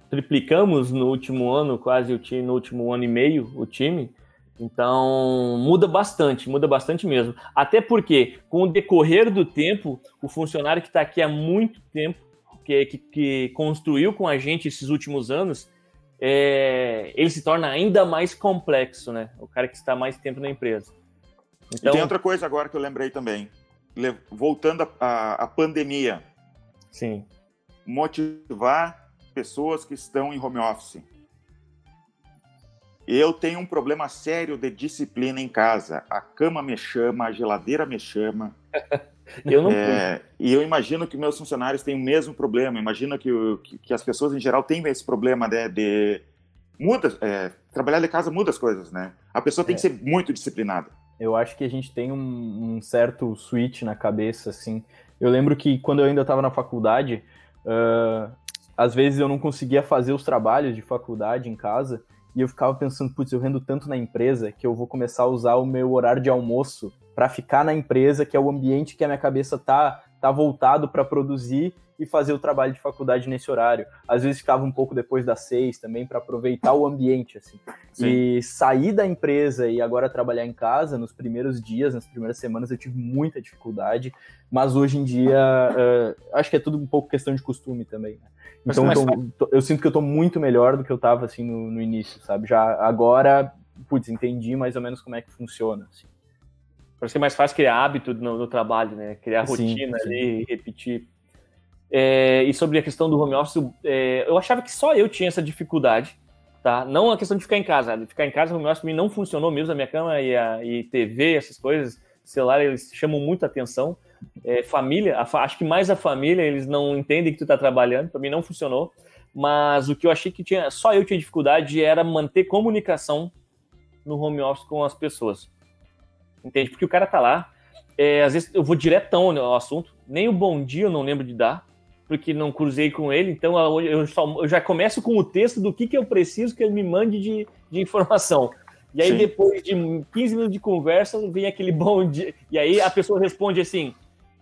triplicamos no último ano, quase o time, no último ano e meio, o time. Então, muda bastante, muda bastante mesmo. Até porque, com o decorrer do tempo, o funcionário que está aqui há muito tempo, que, que, que, construiu com a gente esses últimos anos, é, ele se torna ainda mais complexo, né? O cara que está mais tempo na empresa. Então... E tem outra coisa agora que eu lembrei também. Voltando à pandemia. Sim. Motivar pessoas que estão em home office. Eu tenho um problema sério de disciplina em casa. A cama me chama, a geladeira me chama. <laughs> Eu não é, e eu imagino que meus funcionários têm o mesmo problema. Imagino que, que, que as pessoas em geral têm esse problema né, de muda, é, trabalhar de casa muda as coisas, né? A pessoa tem é. que ser muito disciplinada. Eu acho que a gente tem um, um, certo switch na cabeça, assim. Eu lembro que quando eu ainda estava na faculdade, uh, às vezes eu não conseguia fazer os trabalhos de faculdade em casa e eu ficava pensando, putz, eu rendo tanto na empresa que eu vou começar a usar o meu horário de almoço para ficar na empresa, que é o ambiente que a minha cabeça tá tá voltado para produzir e fazer o trabalho de faculdade nesse horário. Às vezes ficava um pouco depois das seis também para aproveitar o ambiente assim. Sim. E sair da empresa e agora trabalhar em casa nos primeiros dias, nas primeiras semanas eu tive muita dificuldade, mas hoje em dia uh, acho que é tudo um pouco questão de costume também. Né? Então eu, tô, eu, sinto que eu tô muito melhor do que eu tava assim no, no início, sabe? Já agora, putz, entendi mais ou menos como é que funciona. Assim. Parece que é mais fácil criar hábito no, no trabalho, né? Criar rotina sim. ali e repetir. É, e sobre a questão do home office, é, eu achava que só eu tinha essa dificuldade, tá? Não a questão de ficar em casa. De ficar em casa, o home office para mim não funcionou mesmo, a minha cama e, a, e TV, essas coisas, celular, eles chamam muita atenção. É, família, a, acho que mais a família, eles não entendem que tu está trabalhando, para mim não funcionou. Mas o que eu achei que tinha, só eu tinha dificuldade era manter comunicação no home office com as pessoas. Entende? Porque o cara tá lá, é, às vezes eu vou diretão ao assunto, nem o bom dia eu não lembro de dar, porque não cruzei com ele, então eu, só, eu já começo com o texto do que, que eu preciso que ele me mande de, de informação. E aí, Sim. depois de 15 minutos de conversa, vem aquele <laughs> bom dia. E aí a pessoa responde assim: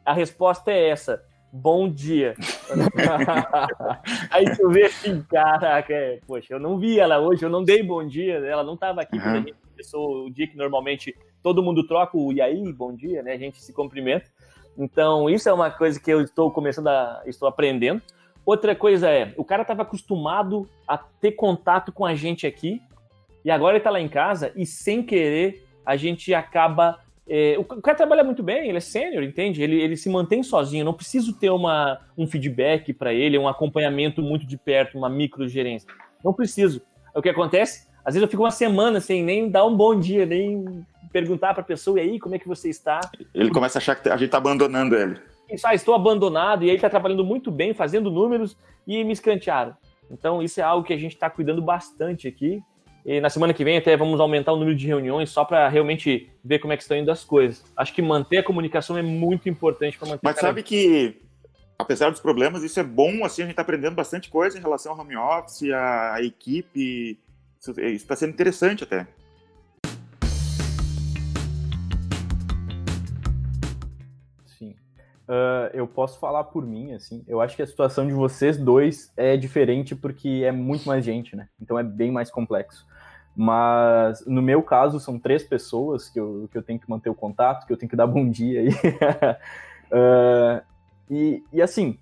a resposta é essa. Bom dia. <laughs> aí tu vê assim, caraca, é, poxa, eu não vi ela hoje, eu não dei bom dia, ela não estava aqui uhum. quando a gente começou o dia que normalmente todo mundo troca o e aí, bom dia, né? A gente se cumprimenta. Então, isso é uma coisa que eu estou começando a. estou aprendendo. Outra coisa é, o cara estava acostumado a ter contato com a gente aqui, e agora ele está lá em casa, e sem querer, a gente acaba. É, o cara trabalha muito bem, ele é sênior, entende? Ele, ele se mantém sozinho, não preciso ter uma, um feedback para ele, um acompanhamento muito de perto, uma microgerência. Não preciso. O que acontece? Às vezes eu fico uma semana sem nem dar um bom dia, nem perguntar para a pessoa, e aí, como é que você está? Ele começa a achar que a gente está abandonando ele. Isso, ah, estou abandonado, e ele está trabalhando muito bem, fazendo números, e me escantearam. Então, isso é algo que a gente está cuidando bastante aqui. E na semana que vem até vamos aumentar o número de reuniões só para realmente ver como é que estão indo as coisas. Acho que manter a comunicação é muito importante para manter. Mas sabe que apesar dos problemas, isso é bom, assim, a gente está aprendendo bastante coisa em relação ao home office, a, a equipe, isso está sendo interessante até. Sim. Uh, eu posso falar por mim, assim. Eu acho que a situação de vocês dois é diferente porque é muito mais gente, né? Então é bem mais complexo. Mas no meu caso, são três pessoas que eu, que eu tenho que manter o contato, que eu tenho que dar bom dia aí. uh, <laughs> e, e assim,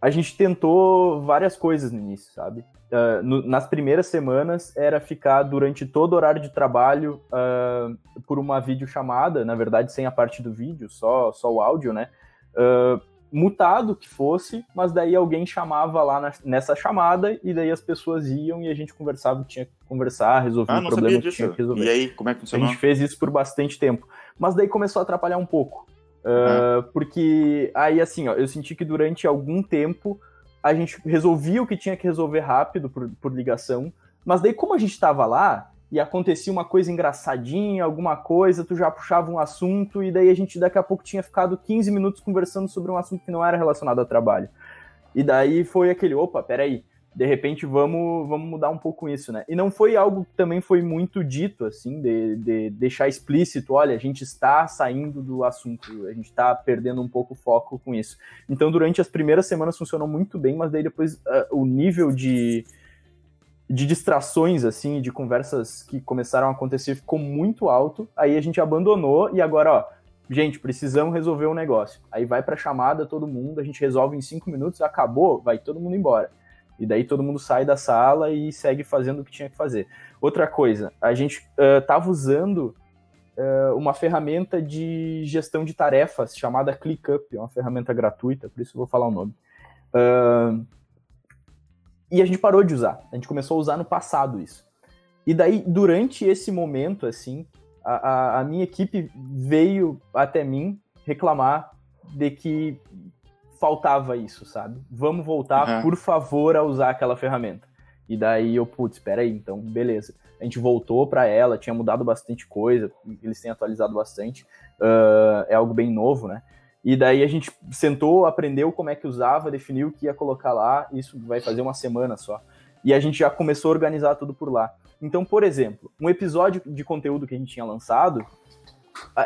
a gente tentou várias coisas no início, sabe? Uh, no, nas primeiras semanas era ficar durante todo o horário de trabalho uh, por uma videochamada, na verdade sem a parte do vídeo, só, só o áudio, né? Uh, mutado que fosse, mas daí alguém chamava lá na, nessa chamada e daí as pessoas iam e a gente conversava, tinha que conversar, resolver ah, o problema que tinha que resolver. E aí, como é que funcionou? A gente fez isso por bastante tempo, mas daí começou a atrapalhar um pouco, uhum. porque aí assim, ó, eu senti que durante algum tempo a gente resolvia o que tinha que resolver rápido por, por ligação, mas daí como a gente estava lá e acontecia uma coisa engraçadinha, alguma coisa, tu já puxava um assunto e daí a gente daqui a pouco tinha ficado 15 minutos conversando sobre um assunto que não era relacionado ao trabalho. E daí foi aquele, opa, peraí, de repente vamos, vamos mudar um pouco isso, né? E não foi algo que também foi muito dito, assim, de, de deixar explícito, olha, a gente está saindo do assunto, a gente está perdendo um pouco o foco com isso. Então, durante as primeiras semanas funcionou muito bem, mas daí depois uh, o nível de, de distrações, assim, de conversas que começaram a acontecer ficou muito alto, aí a gente abandonou e agora, ó, gente, precisamos resolver um negócio. Aí vai para chamada todo mundo, a gente resolve em cinco minutos, acabou, vai todo mundo embora. E daí todo mundo sai da sala e segue fazendo o que tinha que fazer. Outra coisa, a gente estava uh, usando uh, uma ferramenta de gestão de tarefas chamada ClickUp, é uma ferramenta gratuita, por isso vou falar o nome. Uh, e a gente parou de usar. A gente começou a usar no passado isso. E daí, durante esse momento, assim, a, a, a minha equipe veio até mim reclamar de que faltava isso, sabe? Vamos voltar, uhum. por favor, a usar aquela ferramenta. E daí eu, putz, espera aí, então, beleza. A gente voltou para ela, tinha mudado bastante coisa, eles têm atualizado bastante, uh, é algo bem novo, né? E daí a gente sentou, aprendeu como é que usava, definiu o que ia colocar lá, isso vai fazer uma semana só. E a gente já começou a organizar tudo por lá. Então, por exemplo, um episódio de conteúdo que a gente tinha lançado,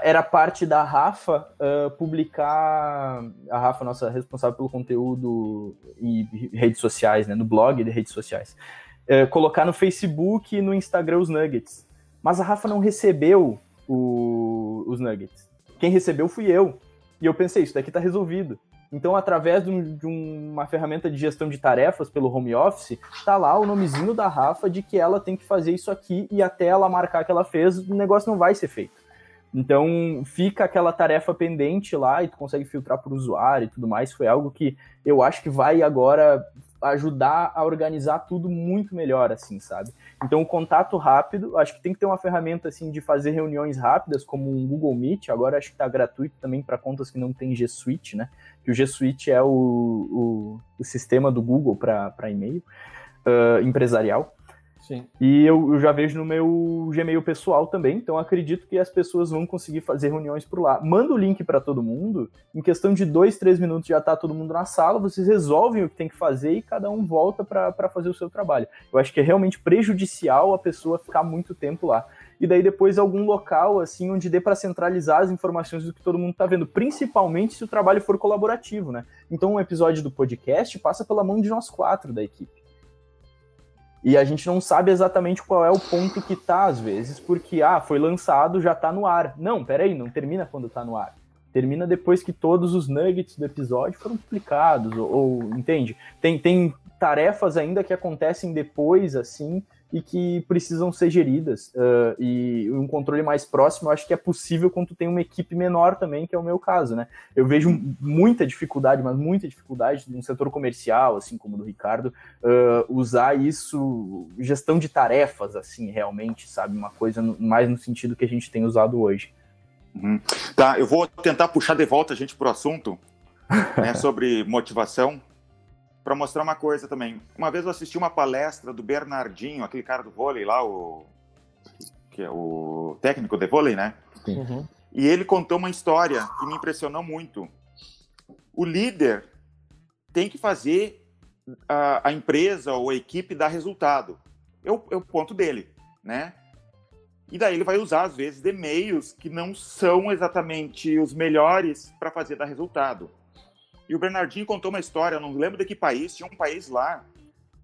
era parte da Rafa uh, publicar. A Rafa, nossa responsável pelo conteúdo e redes sociais, né? No blog de redes sociais. Uh, colocar no Facebook e no Instagram os nuggets. Mas a Rafa não recebeu o, os nuggets. Quem recebeu fui eu. E eu pensei, isso daqui tá resolvido. Então, através de, um, de, uma ferramenta de gestão de tarefas pelo home office, tá lá o nomezinho da Rafa de que ela tem que fazer isso aqui e até ela marcar que ela fez, o negócio não vai ser feito. Então fica aquela tarefa pendente lá e tu consegue filtrar por usuário e tudo mais. Foi algo que eu acho que vai agora ajudar a organizar tudo muito melhor, assim, sabe? Então o contato rápido, acho que tem que ter uma ferramenta assim de fazer reuniões rápidas, como um Google Meet. Agora acho que está gratuito também para contas que não tem G Suite, né? Que o G Suite é o, o, o sistema do Google para e-mail uh, empresarial. Sim. E eu, eu, já vejo no meu Gmail pessoal também, então acredito que as pessoas vão conseguir fazer reuniões por lá. Manda o link para todo mundo, em questão de dois, três minutos já tá todo mundo na sala, vocês resolvem o que tem que fazer e cada um volta para fazer o seu trabalho. Eu acho que é realmente prejudicial a pessoa ficar muito tempo lá. E daí depois algum local assim onde dê para centralizar as informações do que todo mundo está vendo, principalmente se o trabalho for colaborativo, né? Então um episódio do podcast passa pela mão de nós quatro da equipe. E a gente não sabe exatamente qual é o ponto que tá, às vezes, porque, ah, foi lançado, já tá no ar. Não, peraí, não termina quando tá no ar. Termina depois que todos os nuggets do episódio foram publicados, ou, ou entende? Tem, tem tarefas ainda que acontecem depois, assim, e que precisam ser geridas. Uh, e um controle mais próximo, eu acho que é possível quando tu tem uma equipe menor também, que é o meu caso, né? Eu vejo muita dificuldade, mas muita dificuldade no setor comercial, assim como do Ricardo, uh, usar isso, gestão de tarefas, assim, realmente, sabe? Uma coisa mais no sentido que a gente tem usado hoje. Uhum. Tá, eu vou tentar puxar de volta a gente para o assunto, né, <laughs> sobre motivação para mostrar uma coisa também. Uma vez eu assisti uma palestra do Bernardinho, aquele cara do vôlei lá, o que é o técnico de vôlei, né? Uhum. E ele contou uma história que me impressionou muito. O líder tem que fazer a, a empresa ou a equipe dar resultado. É o, é o ponto dele, né? E daí ele vai usar, às vezes, de meios que não são exatamente os melhores para fazer dar resultado. E o Bernardinho contou uma história, não lembro de que país, tinha um país lá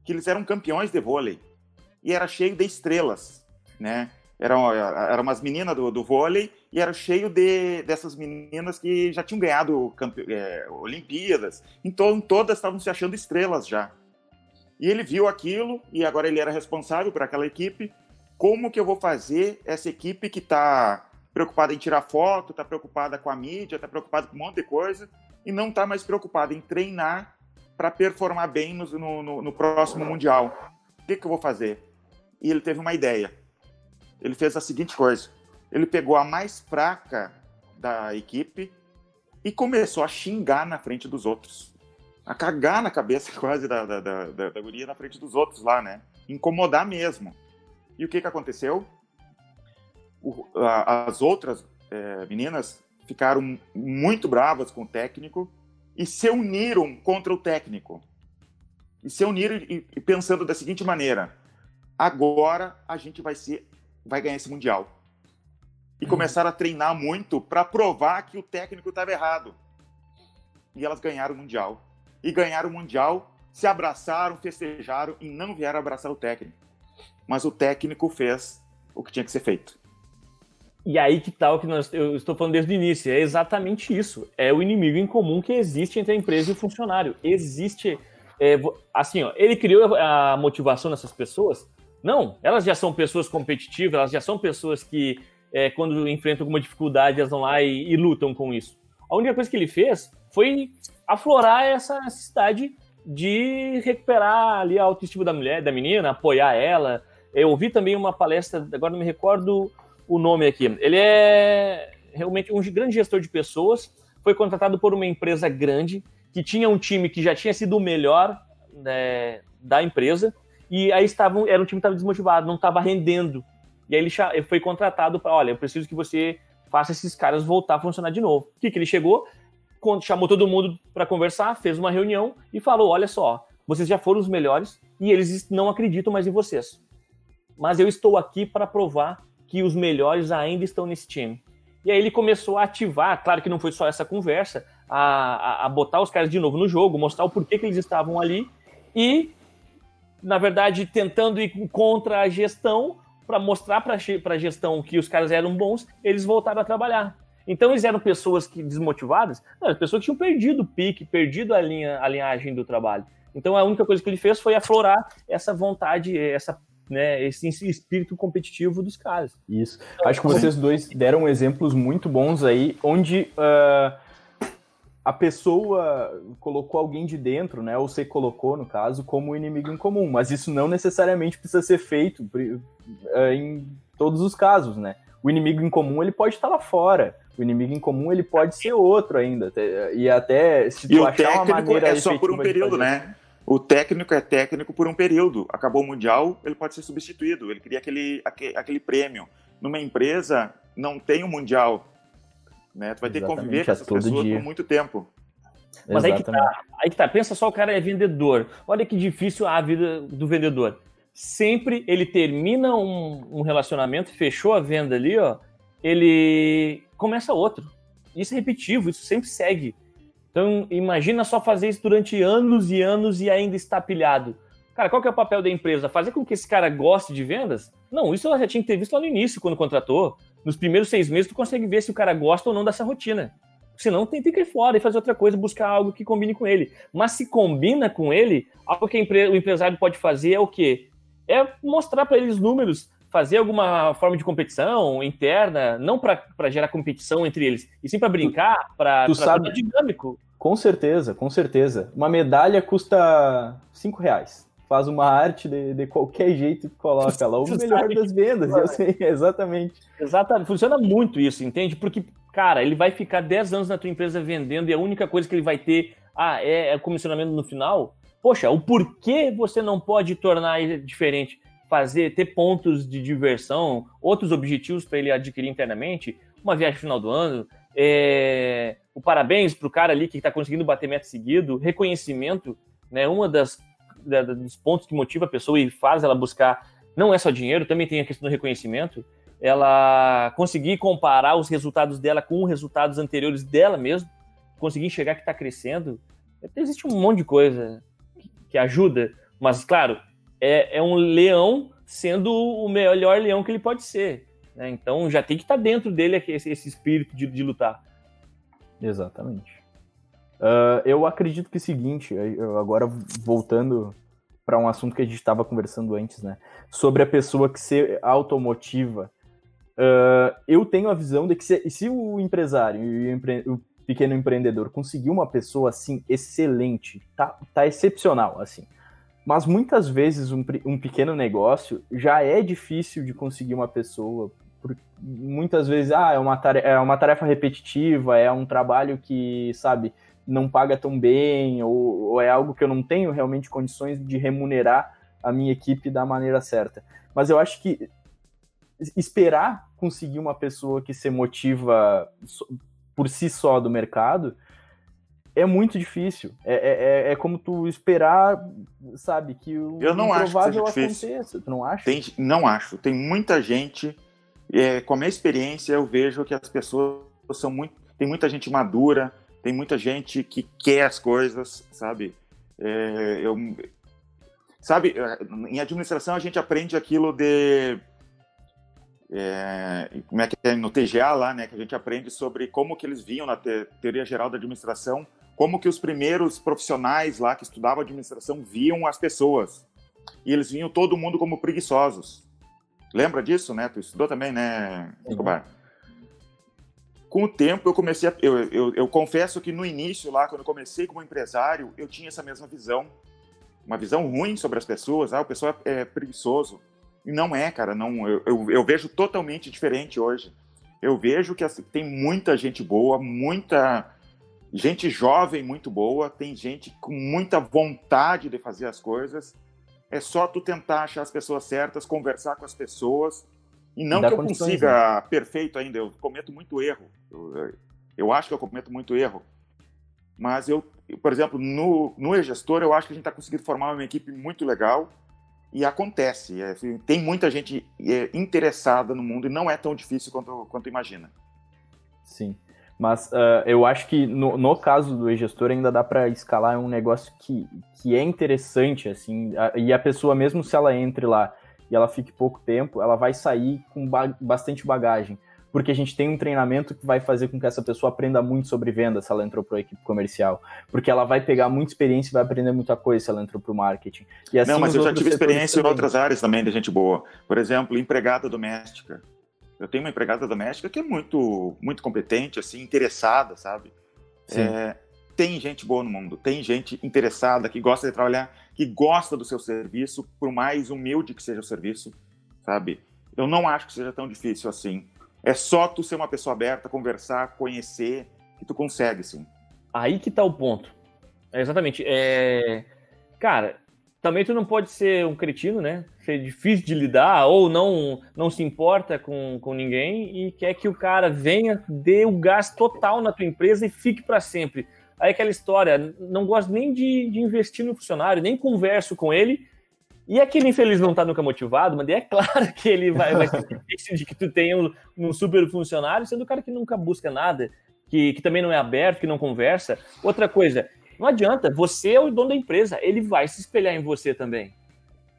que eles eram campeões de vôlei e era cheio de estrelas, né? Eram, eram umas meninas do, do vôlei e era cheio de, dessas meninas que já tinham ganhado é, Olimpíadas. Então todas estavam se achando estrelas já. E ele viu aquilo e agora ele era responsável por aquela equipe. Como que eu vou fazer essa equipe que está preocupada em tirar foto, está preocupada com a mídia, está preocupada com um monte de coisa, e não está mais preocupado em treinar para performar bem no, no, no, próximo Mundial. O que, que eu vou fazer? E ele teve uma ideia. Ele fez a seguinte coisa: ele pegou a mais fraca da equipe e começou a xingar na frente dos outros. A cagar na cabeça <laughs> quase da, da, da, da, da guria na frente dos outros lá, né? Incomodar mesmo. E o que, que aconteceu? O, a, as outras é, meninas ficaram muito bravas com o técnico e se uniram contra o técnico. E se uniram pensando da seguinte maneira: agora a gente vai ser, vai ganhar esse mundial. E uhum. começaram a treinar muito para provar que o técnico estava errado. E elas ganharam o mundial. E ganharam o mundial, se abraçaram, festejaram e não vieram abraçar o técnico. Mas o técnico fez o que tinha que ser feito. E aí que tal tá que nós, eu estou falando desde o início, é exatamente isso. É o inimigo em comum que existe entre a empresa e o funcionário. Existe, é, assim, ó, ele criou a motivação nessas pessoas? Não, elas já são pessoas competitivas, elas já são pessoas que, é, quando enfrentam alguma dificuldade, elas vão lá e, e, lutam com isso. A única coisa que ele fez foi aflorar essa necessidade de recuperar ali a autoestima da mulher, da menina, apoiar ela. Eu ouvi também uma palestra, agora não me recordo o nome aqui. Ele é realmente um grande gestor de pessoas, foi contratado por uma empresa grande que tinha um time que já tinha sido o melhor né, da empresa e aí estavam, era um time que estava desmotivado, não estava rendendo. E aí ele, ele foi contratado para, olha, eu preciso que você faça esses caras voltar a funcionar de novo. O que, que ele chegou? chamou todo mundo para conversar, fez uma reunião e falou: olha só, vocês já foram os melhores e eles não acreditam mais em vocês. Mas eu estou aqui para provar que os melhores ainda estão nesse time. E aí ele começou a ativar, claro que não foi só essa conversa, a, a, a botar os caras de novo no jogo, mostrar o porquê que eles estavam ali e, na verdade, tentando ir contra a gestão para mostrar para a gestão que os caras eram bons, eles voltaram a trabalhar. Então eles eram pessoas que desmotivadas, não, pessoas que tinham perdido o pique, perdido a linha, a linhagem do trabalho. Então a única coisa que ele fez foi aflorar essa vontade, essa né, esse espírito competitivo dos caras. Isso. Acho que vocês dois deram exemplos muito bons aí, onde uh, a pessoa colocou alguém de dentro, né, ou você colocou, no caso, como inimigo em comum, mas isso não necessariamente precisa ser feito uh, em todos os casos, né? O inimigo em comum ele pode estar lá fora. O inimigo em comum ele pode ser outro ainda. E até se tu e achar uma maneira é só por um período, né? O técnico é técnico por um período. Acabou o Mundial, ele pode ser substituído. Ele queria aquele, aquele, aquele prêmio. Numa empresa, não tem o um Mundial. Né? Tu vai ter que conviver com essas pessoas dia. por muito tempo. Mas aí que, tá, aí que tá. Pensa só, o cara é vendedor. Olha que difícil a vida do vendedor. Sempre ele termina um, um relacionamento, fechou a venda ali, ó. Ele começa outro. Isso é repetitivo, isso sempre segue. Então, imagina só fazer isso durante anos e anos e ainda está pilhado. Cara, qual que é o papel da empresa? Fazer com que esse cara goste de vendas? Não, isso ela já tinha que ter visto lá no início, quando contratou. Nos primeiros seis meses, tu consegue ver se o cara gosta ou não dessa rotina. Senão, tem que ir fora e fazer outra coisa, buscar algo que combine com ele. Mas se combina com ele, algo que o empresário pode fazer é o quê? É mostrar para eles números, fazer alguma forma de competição interna, não para gerar competição entre eles, e sim para brincar, para ser dinâmico. Com certeza, com certeza. Uma medalha custa cinco reais. Faz uma arte de, de qualquer jeito que coloca lá. O <laughs> melhor das vendas, eu sei, <laughs> exatamente. Exatamente. Funciona muito isso, entende? Porque, cara, ele vai ficar 10 anos na tua empresa vendendo e a única coisa que ele vai ter ah, é, é comissionamento no final. Poxa, o porquê você não pode tornar ele diferente? Fazer, ter pontos de diversão, outros objetivos para ele adquirir internamente, uma viagem final do ano, é, o parabéns para o cara ali que está conseguindo bater meta seguido, reconhecimento, né? Uma das da, dos pontos que motiva a pessoa e faz ela buscar não é só dinheiro, também tem a questão do reconhecimento. Ela conseguir comparar os resultados dela com os resultados anteriores dela mesmo, conseguir enxergar que está crescendo. Existe um monte de coisa que, ajuda, mas claro, é, é, um leão sendo o melhor leão que ele pode ser. Né? Então já tem que estar tá dentro dele esse, esse espírito de, de lutar. Exatamente. Uh, eu acredito que é o seguinte, agora voltando para um assunto que a gente estava conversando antes, né? Sobre a pessoa que se automotiva. Uh, eu tenho a visão de que se, se o empresário e o, empre, o, pequeno empreendedor conseguir uma pessoa assim excelente, tá, tá excepcional, assim. Mas muitas vezes um, um pequeno negócio já é difícil de conseguir uma pessoa por, muitas vezes, ah, é uma, tarefa, é uma tarefa repetitiva, é um trabalho que, sabe, não paga tão bem, ou, ou, é algo que eu não tenho realmente condições de remunerar a minha equipe da maneira certa. Mas eu acho que esperar conseguir uma pessoa que se motiva por si só do mercado é muito difícil. É, é, é, é como tu esperar, sabe, que o eu não improvável acho que aconteça. Tu não acha? Tem, não acho. Tem muita gente é, com a minha experiência, eu vejo que as pessoas são muito. Tem muita gente madura, tem muita gente que quer as coisas, sabe? É, eu, sabe, é, em administração a gente aprende aquilo de. É, como é que é no TGA lá, né? Que a gente aprende sobre como que eles viam na te, teoria geral da administração, como que os primeiros profissionais lá que estudavam administração viam as pessoas. E eles viam todo mundo como preguiçosos. Lembra disso, né? Tu estudou também, né, Escobar? Com o tempo, eu comecei a. Eu, eu, eu, confesso que no início, lá, quando eu comecei como empresário, eu tinha essa mesma visão. Uma visão ruim sobre as pessoas. Ah, o pessoal é, é preguiçoso. E não é, cara. Não, eu, eu, eu, vejo totalmente diferente hoje. Eu vejo que assim, tem muita gente boa, muita. gente jovem muito boa, tem gente com muita vontade de fazer as coisas. É só tu tentar achar as pessoas certas, conversar com as pessoas. E não que eu consiga né? perfeito ainda, eu cometo muito erro. Eu, eu, acho que eu cometo muito erro. Mas eu, por exemplo, no, no e-gestor, eu acho que a gente está conseguindo formar uma equipe muito legal e acontece. É, assim, tem muita gente é, interessada no mundo e não é tão difícil quanto, quanto imagina. Sim. Mas uh, eu acho que no, no caso do e-gestor ainda dá para escalar é um negócio que, que é interessante, assim, a, e a pessoa, mesmo se ela entre lá e ela fique pouco tempo, ela vai sair com ba bastante bagagem. Porque a gente tem um treinamento que vai fazer com que essa pessoa aprenda muito sobre venda se ela entrou para a equipe comercial. Porque ela vai pegar muita experiência e vai aprender muita coisa se ela entrou para o marketing. Assim, Não, mas eu já tive experiência também. em outras áreas também de gente boa. Por exemplo, empregada doméstica. Eu tenho uma empregada doméstica que é muito, muito competente, assim, interessada, sabe? É, tem gente boa no mundo, tem gente interessada que gosta de trabalhar, que gosta do seu serviço, por mais humilde que seja o serviço, sabe? Eu não acho que seja tão difícil assim. É só tu ser uma pessoa aberta, conversar, conhecer, que tu consegue, sim. Aí que tá o ponto. É exatamente. É... Cara, também tu não pode ser um cretino, né? Ser difícil de lidar ou não não se importa com, com ninguém e quer que o cara venha, dê o gás total na tua empresa e fique para sempre. Aí aquela história, não gosto nem de, de investir no funcionário, nem converso com ele. E aquele infeliz não tá nunca motivado, mas é claro que ele vai, vai ser <laughs> difícil de que tu tenha um, um super funcionário, sendo o cara que nunca busca nada, que, que também não é aberto, que não conversa. Outra coisa, não adianta, você é o dono da empresa, ele vai se espelhar em você também.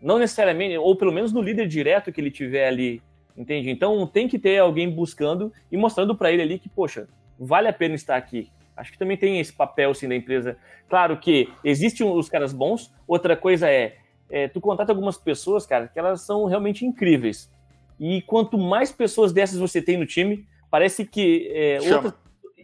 Não necessariamente, ou pelo menos no líder direto que ele tiver ali, entende? Então tem que ter alguém buscando e mostrando para ele ali que, poxa, vale a pena estar aqui. Acho que também tem esse papel assim da empresa. Claro que existem os caras bons, outra coisa é, é tu contata algumas pessoas, cara, que elas são realmente incríveis. E quanto mais pessoas dessas você tem no time, parece que é, outra...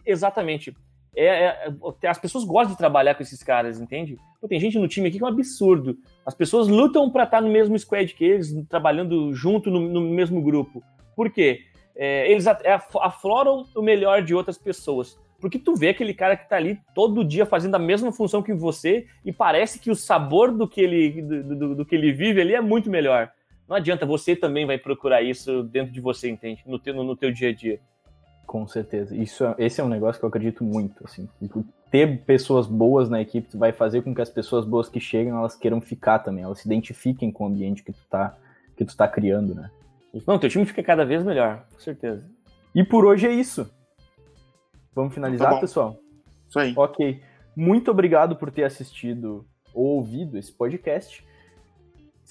exatamente é, é, é, as pessoas gostam de trabalhar com esses caras, entende? Pô, tem gente no time aqui que é um absurdo. As pessoas lutam para estar no mesmo squad que eles, trabalhando junto no, no mesmo grupo. Por quê? É, eles é, afloram o melhor de outras pessoas. Porque tu vê aquele cara que tá ali todo dia fazendo a mesma função que você e parece que o sabor do que ele, do, do, do que ele vive ali é muito melhor. Não adianta, você também vai procurar isso dentro de você, entende? No teu, no teu dia a dia. Com certeza. Isso, é, esse é um negócio que eu acredito muito, assim. Ter pessoas boas na equipe vai fazer com que as pessoas boas que chegam, elas queiram ficar também, elas se identifiquem com o ambiente que tu tá, que tu tá criando, né? Não, teu time fica cada vez melhor, com certeza. E por hoje é isso. Vamos finalizar, tá pessoal? Isso aí. Ok. Muito obrigado por ter assistido ou ouvido esse podcast.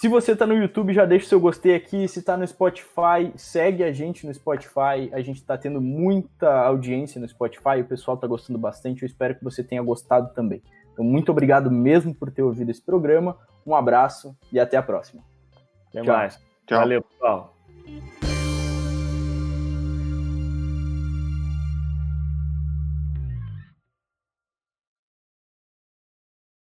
Se você está no YouTube, já deixa o seu gostei aqui. Se está no Spotify, segue a gente no Spotify. A gente está tendo muita audiência no Spotify, o pessoal está gostando bastante. Eu espero que você tenha gostado também. Então, muito obrigado mesmo por ter ouvido esse programa. Um abraço e até a próxima. Até Tchau. mais. Tchau. Valeu, pessoal.